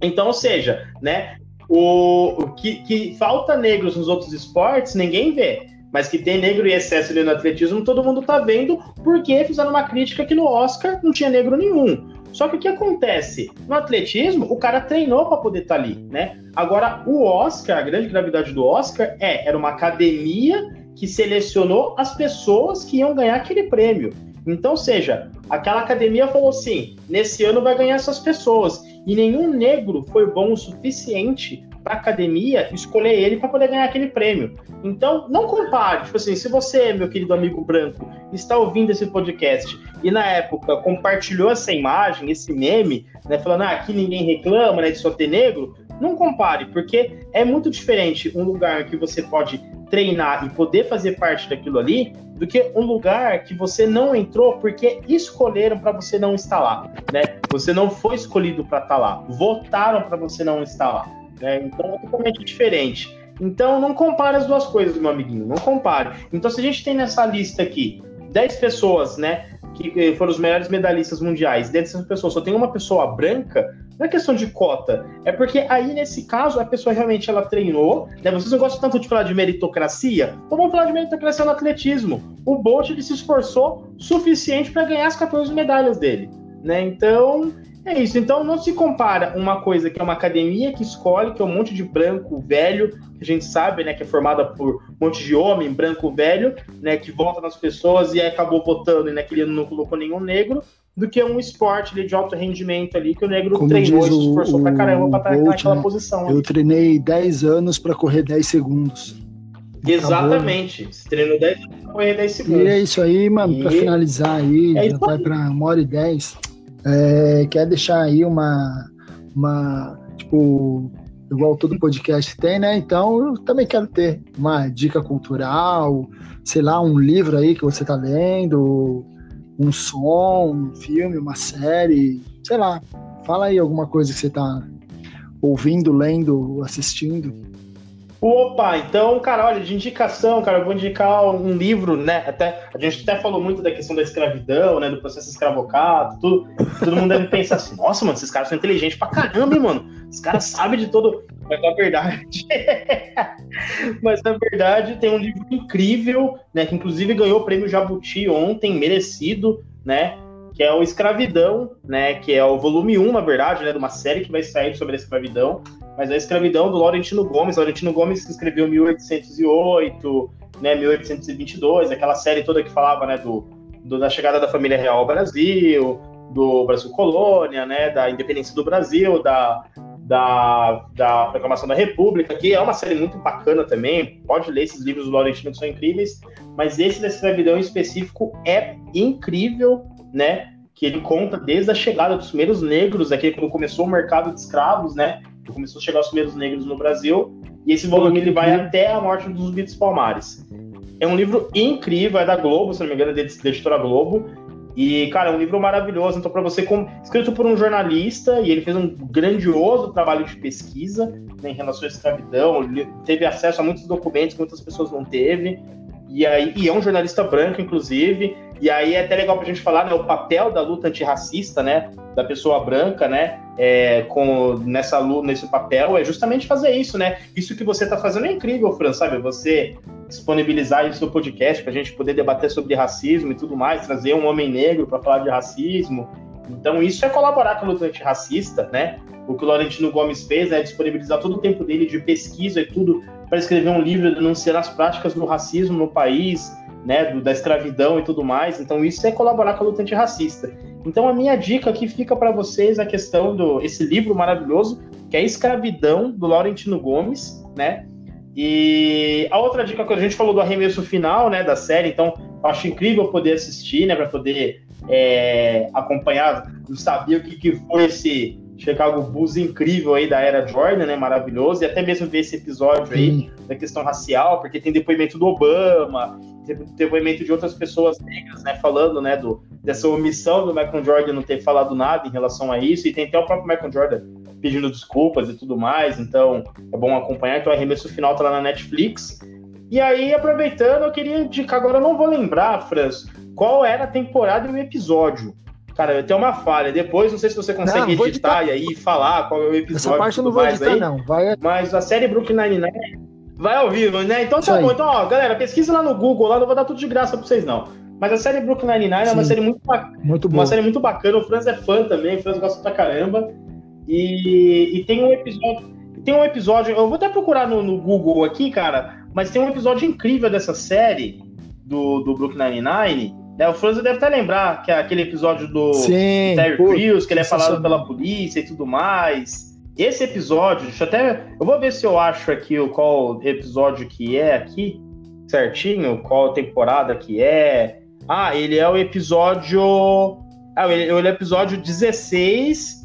Então, ou seja, né? O, que, que falta negros nos outros esportes, ninguém vê. Mas que tem negro em excesso ali no atletismo, todo mundo tá vendo, porque fizeram uma crítica que no Oscar não tinha negro nenhum. Só que o que acontece? No atletismo, o cara treinou para poder estar tá ali, né? Agora, o Oscar, a grande gravidade do Oscar é, era uma academia que selecionou as pessoas que iam ganhar aquele prêmio. Então, seja, aquela academia falou assim: nesse ano vai ganhar essas pessoas. e nenhum negro foi bom o suficiente para academia escolher ele para poder ganhar aquele prêmio. Então, não compare. Tipo assim, se você, meu querido amigo branco, está ouvindo esse podcast e na época compartilhou essa imagem, esse meme, né, falando, ah, aqui ninguém reclama, né, de só ter negro, não compare, porque é muito diferente um lugar que você pode treinar e poder fazer parte daquilo ali, do que um lugar que você não entrou porque escolheram para você não estar lá, né? Você não foi escolhido para estar lá, votaram para você não estar lá. Né? Então é totalmente diferente. Então não compare as duas coisas, meu amiguinho, não compare. Então se a gente tem nessa lista aqui 10 pessoas, né, que foram os melhores medalhistas mundiais, dessas pessoas só tem uma pessoa branca, não é questão de cota, é porque aí nesse caso a pessoa realmente ela treinou, né? Vocês não gostam tanto de falar de meritocracia? Então vamos falar de meritocracia no atletismo. O Bolt ele se esforçou suficiente para ganhar as 14 medalhas dele, né? Então é isso, então não se compara uma coisa que é uma academia que escolhe, que é um monte de branco velho, que a gente sabe, né, que é formada por um monte de homem branco velho, né, que vota nas pessoas e acabou votando e naquele não colocou nenhum negro, do que um esporte de alto rendimento ali, que o negro Como treinou e se esforçou o, pra caramba pra estar naquela né? posição. Eu treinei 10 anos para correr 10 segundos. Exatamente. Você treinou 10 anos pra correr 10 segundos. E é isso aí, mano, E- para finalizar aí, É já vai para uma hora e 10. É, quer deixar aí uma, uma, tipo, igual todo podcast tem, né? Então eu também quero ter uma dica cultural, sei lá, um livro aí que você tá lendo, um som, um filme, uma série, sei lá. Fala aí alguma coisa que você tá ouvindo, lendo, assistindo. Opa, então, cara, olha, de indicação, cara, eu vou indicar um livro, né? Até, a gente até falou muito da questão da escravidão, né? Do processo escravocado, tudo. Todo mundo deve pensar assim, nossa, mano, esses caras são inteligentes pra caramba, hein, mano? Os caras sabem de todo. Mas na verdade. Mas na verdade tem um livro incrível, né? Que inclusive ganhou o prêmio Jabuti ontem, merecido, né? Que é o Escravidão, né? Que é o volume 1, na verdade, né? De uma série que vai sair sobre a escravidão mas a escravidão do Laurentino Gomes. Laurentino Gomes escreveu 1808, né, 1822, aquela série toda que falava né, do, do- da chegada da família real ao Brasil, do Brasil colônia, né, da independência do Brasil, da, da, da proclamação da República, que é uma série muito bacana também. Pode ler esses livros do Laurentino que são incríveis, mas esse da escravidão em específico é incrível, né? Que ele conta desde a chegada dos primeiros negros aqui, quando começou o mercado de escravos, né? Que começou a chegar os primeiros negros no Brasil, e esse volume ele vai até a morte dos dos Palmares. É um livro incrível, é da Globo, se não me engano, é da editora Globo. E, cara, é um livro maravilhoso. Então, para você, como, escrito por um jornalista, e ele fez um grandioso trabalho de pesquisa né, em relação à escravidão, ele teve acesso a muitos documentos que muitas pessoas não teve. E aí, e é um jornalista branco, inclusive. E aí é até legal pra gente falar, né, o papel da luta antirracista, né, da pessoa branca, né, é, com nessa luta, nesse papel, é justamente fazer isso, né? Isso que você tá fazendo é incrível, Fran, sabe? Você disponibilizar isso no podcast pra gente poder debater sobre racismo e tudo mais, trazer um homem negro para falar de racismo. Então, isso é colaborar com a luta antirracista, né? O que o Laurentino Gomes fez é disponibilizar todo o tempo dele de pesquisa e tudo para escrever um livro denunciando as práticas do racismo no país, né, do, da escravidão e tudo mais. Então isso é colaborar com a luta antirracista. Então a minha dica aqui fica para vocês a questão do esse livro maravilhoso que é Escravidão do Laurentino Gomes, né? E a outra dica que a gente falou do arremesso final, né, da série. Então acho incrível poder assistir, né, para poder é, acompanhar, não sabia o que, que foi esse Chicago Bulls incrível aí da era Jordan, né? Maravilhoso. E até mesmo ver esse episódio aí Sim. da questão racial, porque tem depoimento do Obama, tem depoimento de outras pessoas negras, né? Falando, né? Do, dessa omissão do Michael Jordan não ter falado nada em relação a isso. E tem até o próprio Michael Jordan pedindo desculpas e tudo mais. Então é bom acompanhar. Então o arremesso final tá lá na Netflix. E aí, aproveitando, eu queria indicar, agora eu não vou lembrar, Franz, qual era a temporada e o episódio. Cara, eu tenho uma falha. Depois, não sei se você consegue Não, vou editar, e aí falar qual é o episódio. Essa parte eu não vou editar, aí. não. Vai Mas a série Brooklyn Nine-Nine vai ao vivo, né? Então Isso tá aí. bom. Então, ó, galera, pesquisa lá no Google, lá não vou dar tudo de graça pra vocês, não. Mas a série Brooklyn Nine-Nine é uma série muito, ba- Muito uma série muito bacana. O Franz é fã também, o Franz gosta pra caramba. E, e tem um episódio. Tem um episódio, eu vou até procurar no, no Google aqui, cara, mas tem um episódio incrível dessa série do, do Brooklyn Nine-Nine Né, o Franz deve até lembrar que é aquele episódio do Sim, Terry Crews, que ele é falado pela polícia e tudo mais. Esse episódio, deixa eu até. Eu vou ver se eu acho aqui o qual episódio que é aqui, certinho, qual temporada que é. Ah, ele é o episódio. Ah, ele é o episódio 16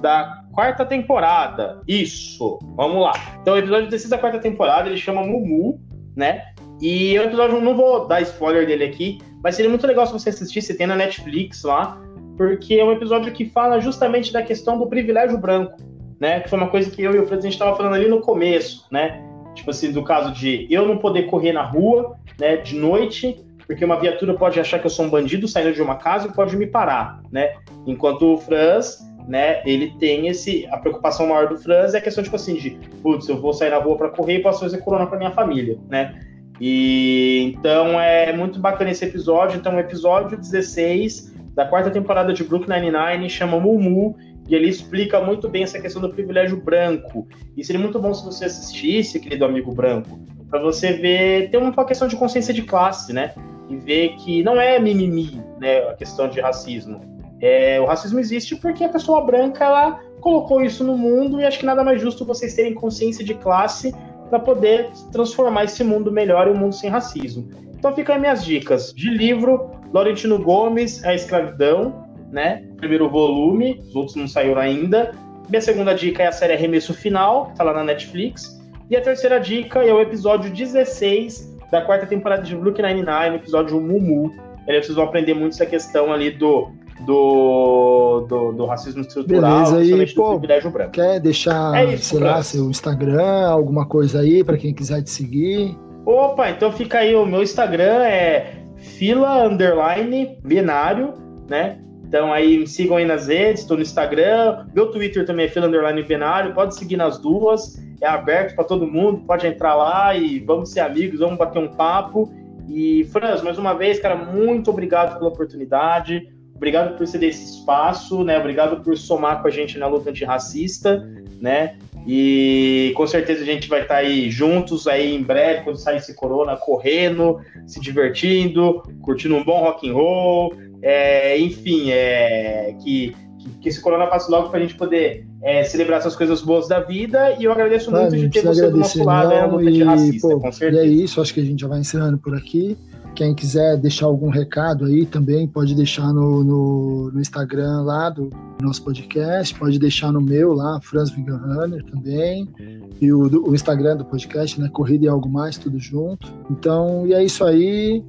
da quarta temporada. Isso, vamos lá. Então, o episódio 16 da quarta temporada ele chama Mumu, né? E o episódio, não vou dar spoiler dele aqui, mas seria muito legal se você assistisse, tem na Netflix lá, porque é um episódio que fala justamente da questão do privilégio branco né? Que foi uma coisa que eu e o Fred a gente estava falando ali no começo, né? Tipo assim, do caso de eu não poder correr na rua, né, de noite, porque uma viatura pode achar que eu sou um bandido saindo de uma casa e pode me parar, né? Enquanto o Franz, né, ele tem esse a preocupação maior do Franz é a questão tipo assim de, putz, eu vou sair na rua para correr e posso fazer corona para minha família, né? E então é muito bacana esse episódio, então o episódio 16 da quarta temporada de Brooklyn Nine-Nine chama Mumu e ele explica muito bem essa questão do privilégio branco. E seria muito bom se você assistisse, querido amigo branco, para você ver, ter uma questão de consciência de classe, né? E ver que não é mimimi, né, a questão de racismo. É, o racismo existe porque a pessoa branca ela colocou isso no mundo e acho que nada mais justo vocês terem consciência de classe para poder transformar esse mundo melhor em um mundo sem racismo. Então fica aí minhas dicas de livro, Laurentino Gomes, A Escravidão, né? Primeiro volume, os outros não saíram ainda. Minha segunda dica é a série Arremesso Final, que tá lá na Netflix. E a terceira dica é o episódio 16 da quarta temporada de Brooklyn Nine-Nine, episódio Mumu. Aí vocês vão aprender muito essa questão ali do, do, do, do racismo estrutural, Beleza, aí, pô, privilégio branco. Quer deixar, é isso, sei lá, seu Instagram, alguma coisa aí para quem quiser te seguir? Opa, então fica aí, o meu Instagram é fila underline binário, né? Então aí me sigam aí nas redes, estou no Instagram, meu Twitter também é fila underline binário, pode seguir nas duas, é aberto para todo mundo, pode entrar lá e vamos ser amigos, vamos bater um papo. E Franz, mais uma vez, cara, muito obrigado pela oportunidade, obrigado por ceder esse espaço, né? Obrigado por somar com a gente na luta antirracista, né? E com certeza a gente vai estar tá aí juntos aí em breve, quando sair esse corona, correndo, se divertindo, curtindo um bom rock and roll, é, enfim, é, que, que, esse corona passe logo para a gente poder é, celebrar essas coisas boas da vida. E eu agradeço muito de ter você do nosso lado né, na luta de racista, pô, com certeza. E é isso, acho que a gente já vai encerrando por aqui. Quem quiser deixar algum recado aí também, pode deixar no, no, no Instagram lá do nosso podcast, pode deixar no meu lá, Franz Runner também, e o, o Instagram do podcast, né? Corrida e Algo Mais, tudo junto. Então, e é isso aí.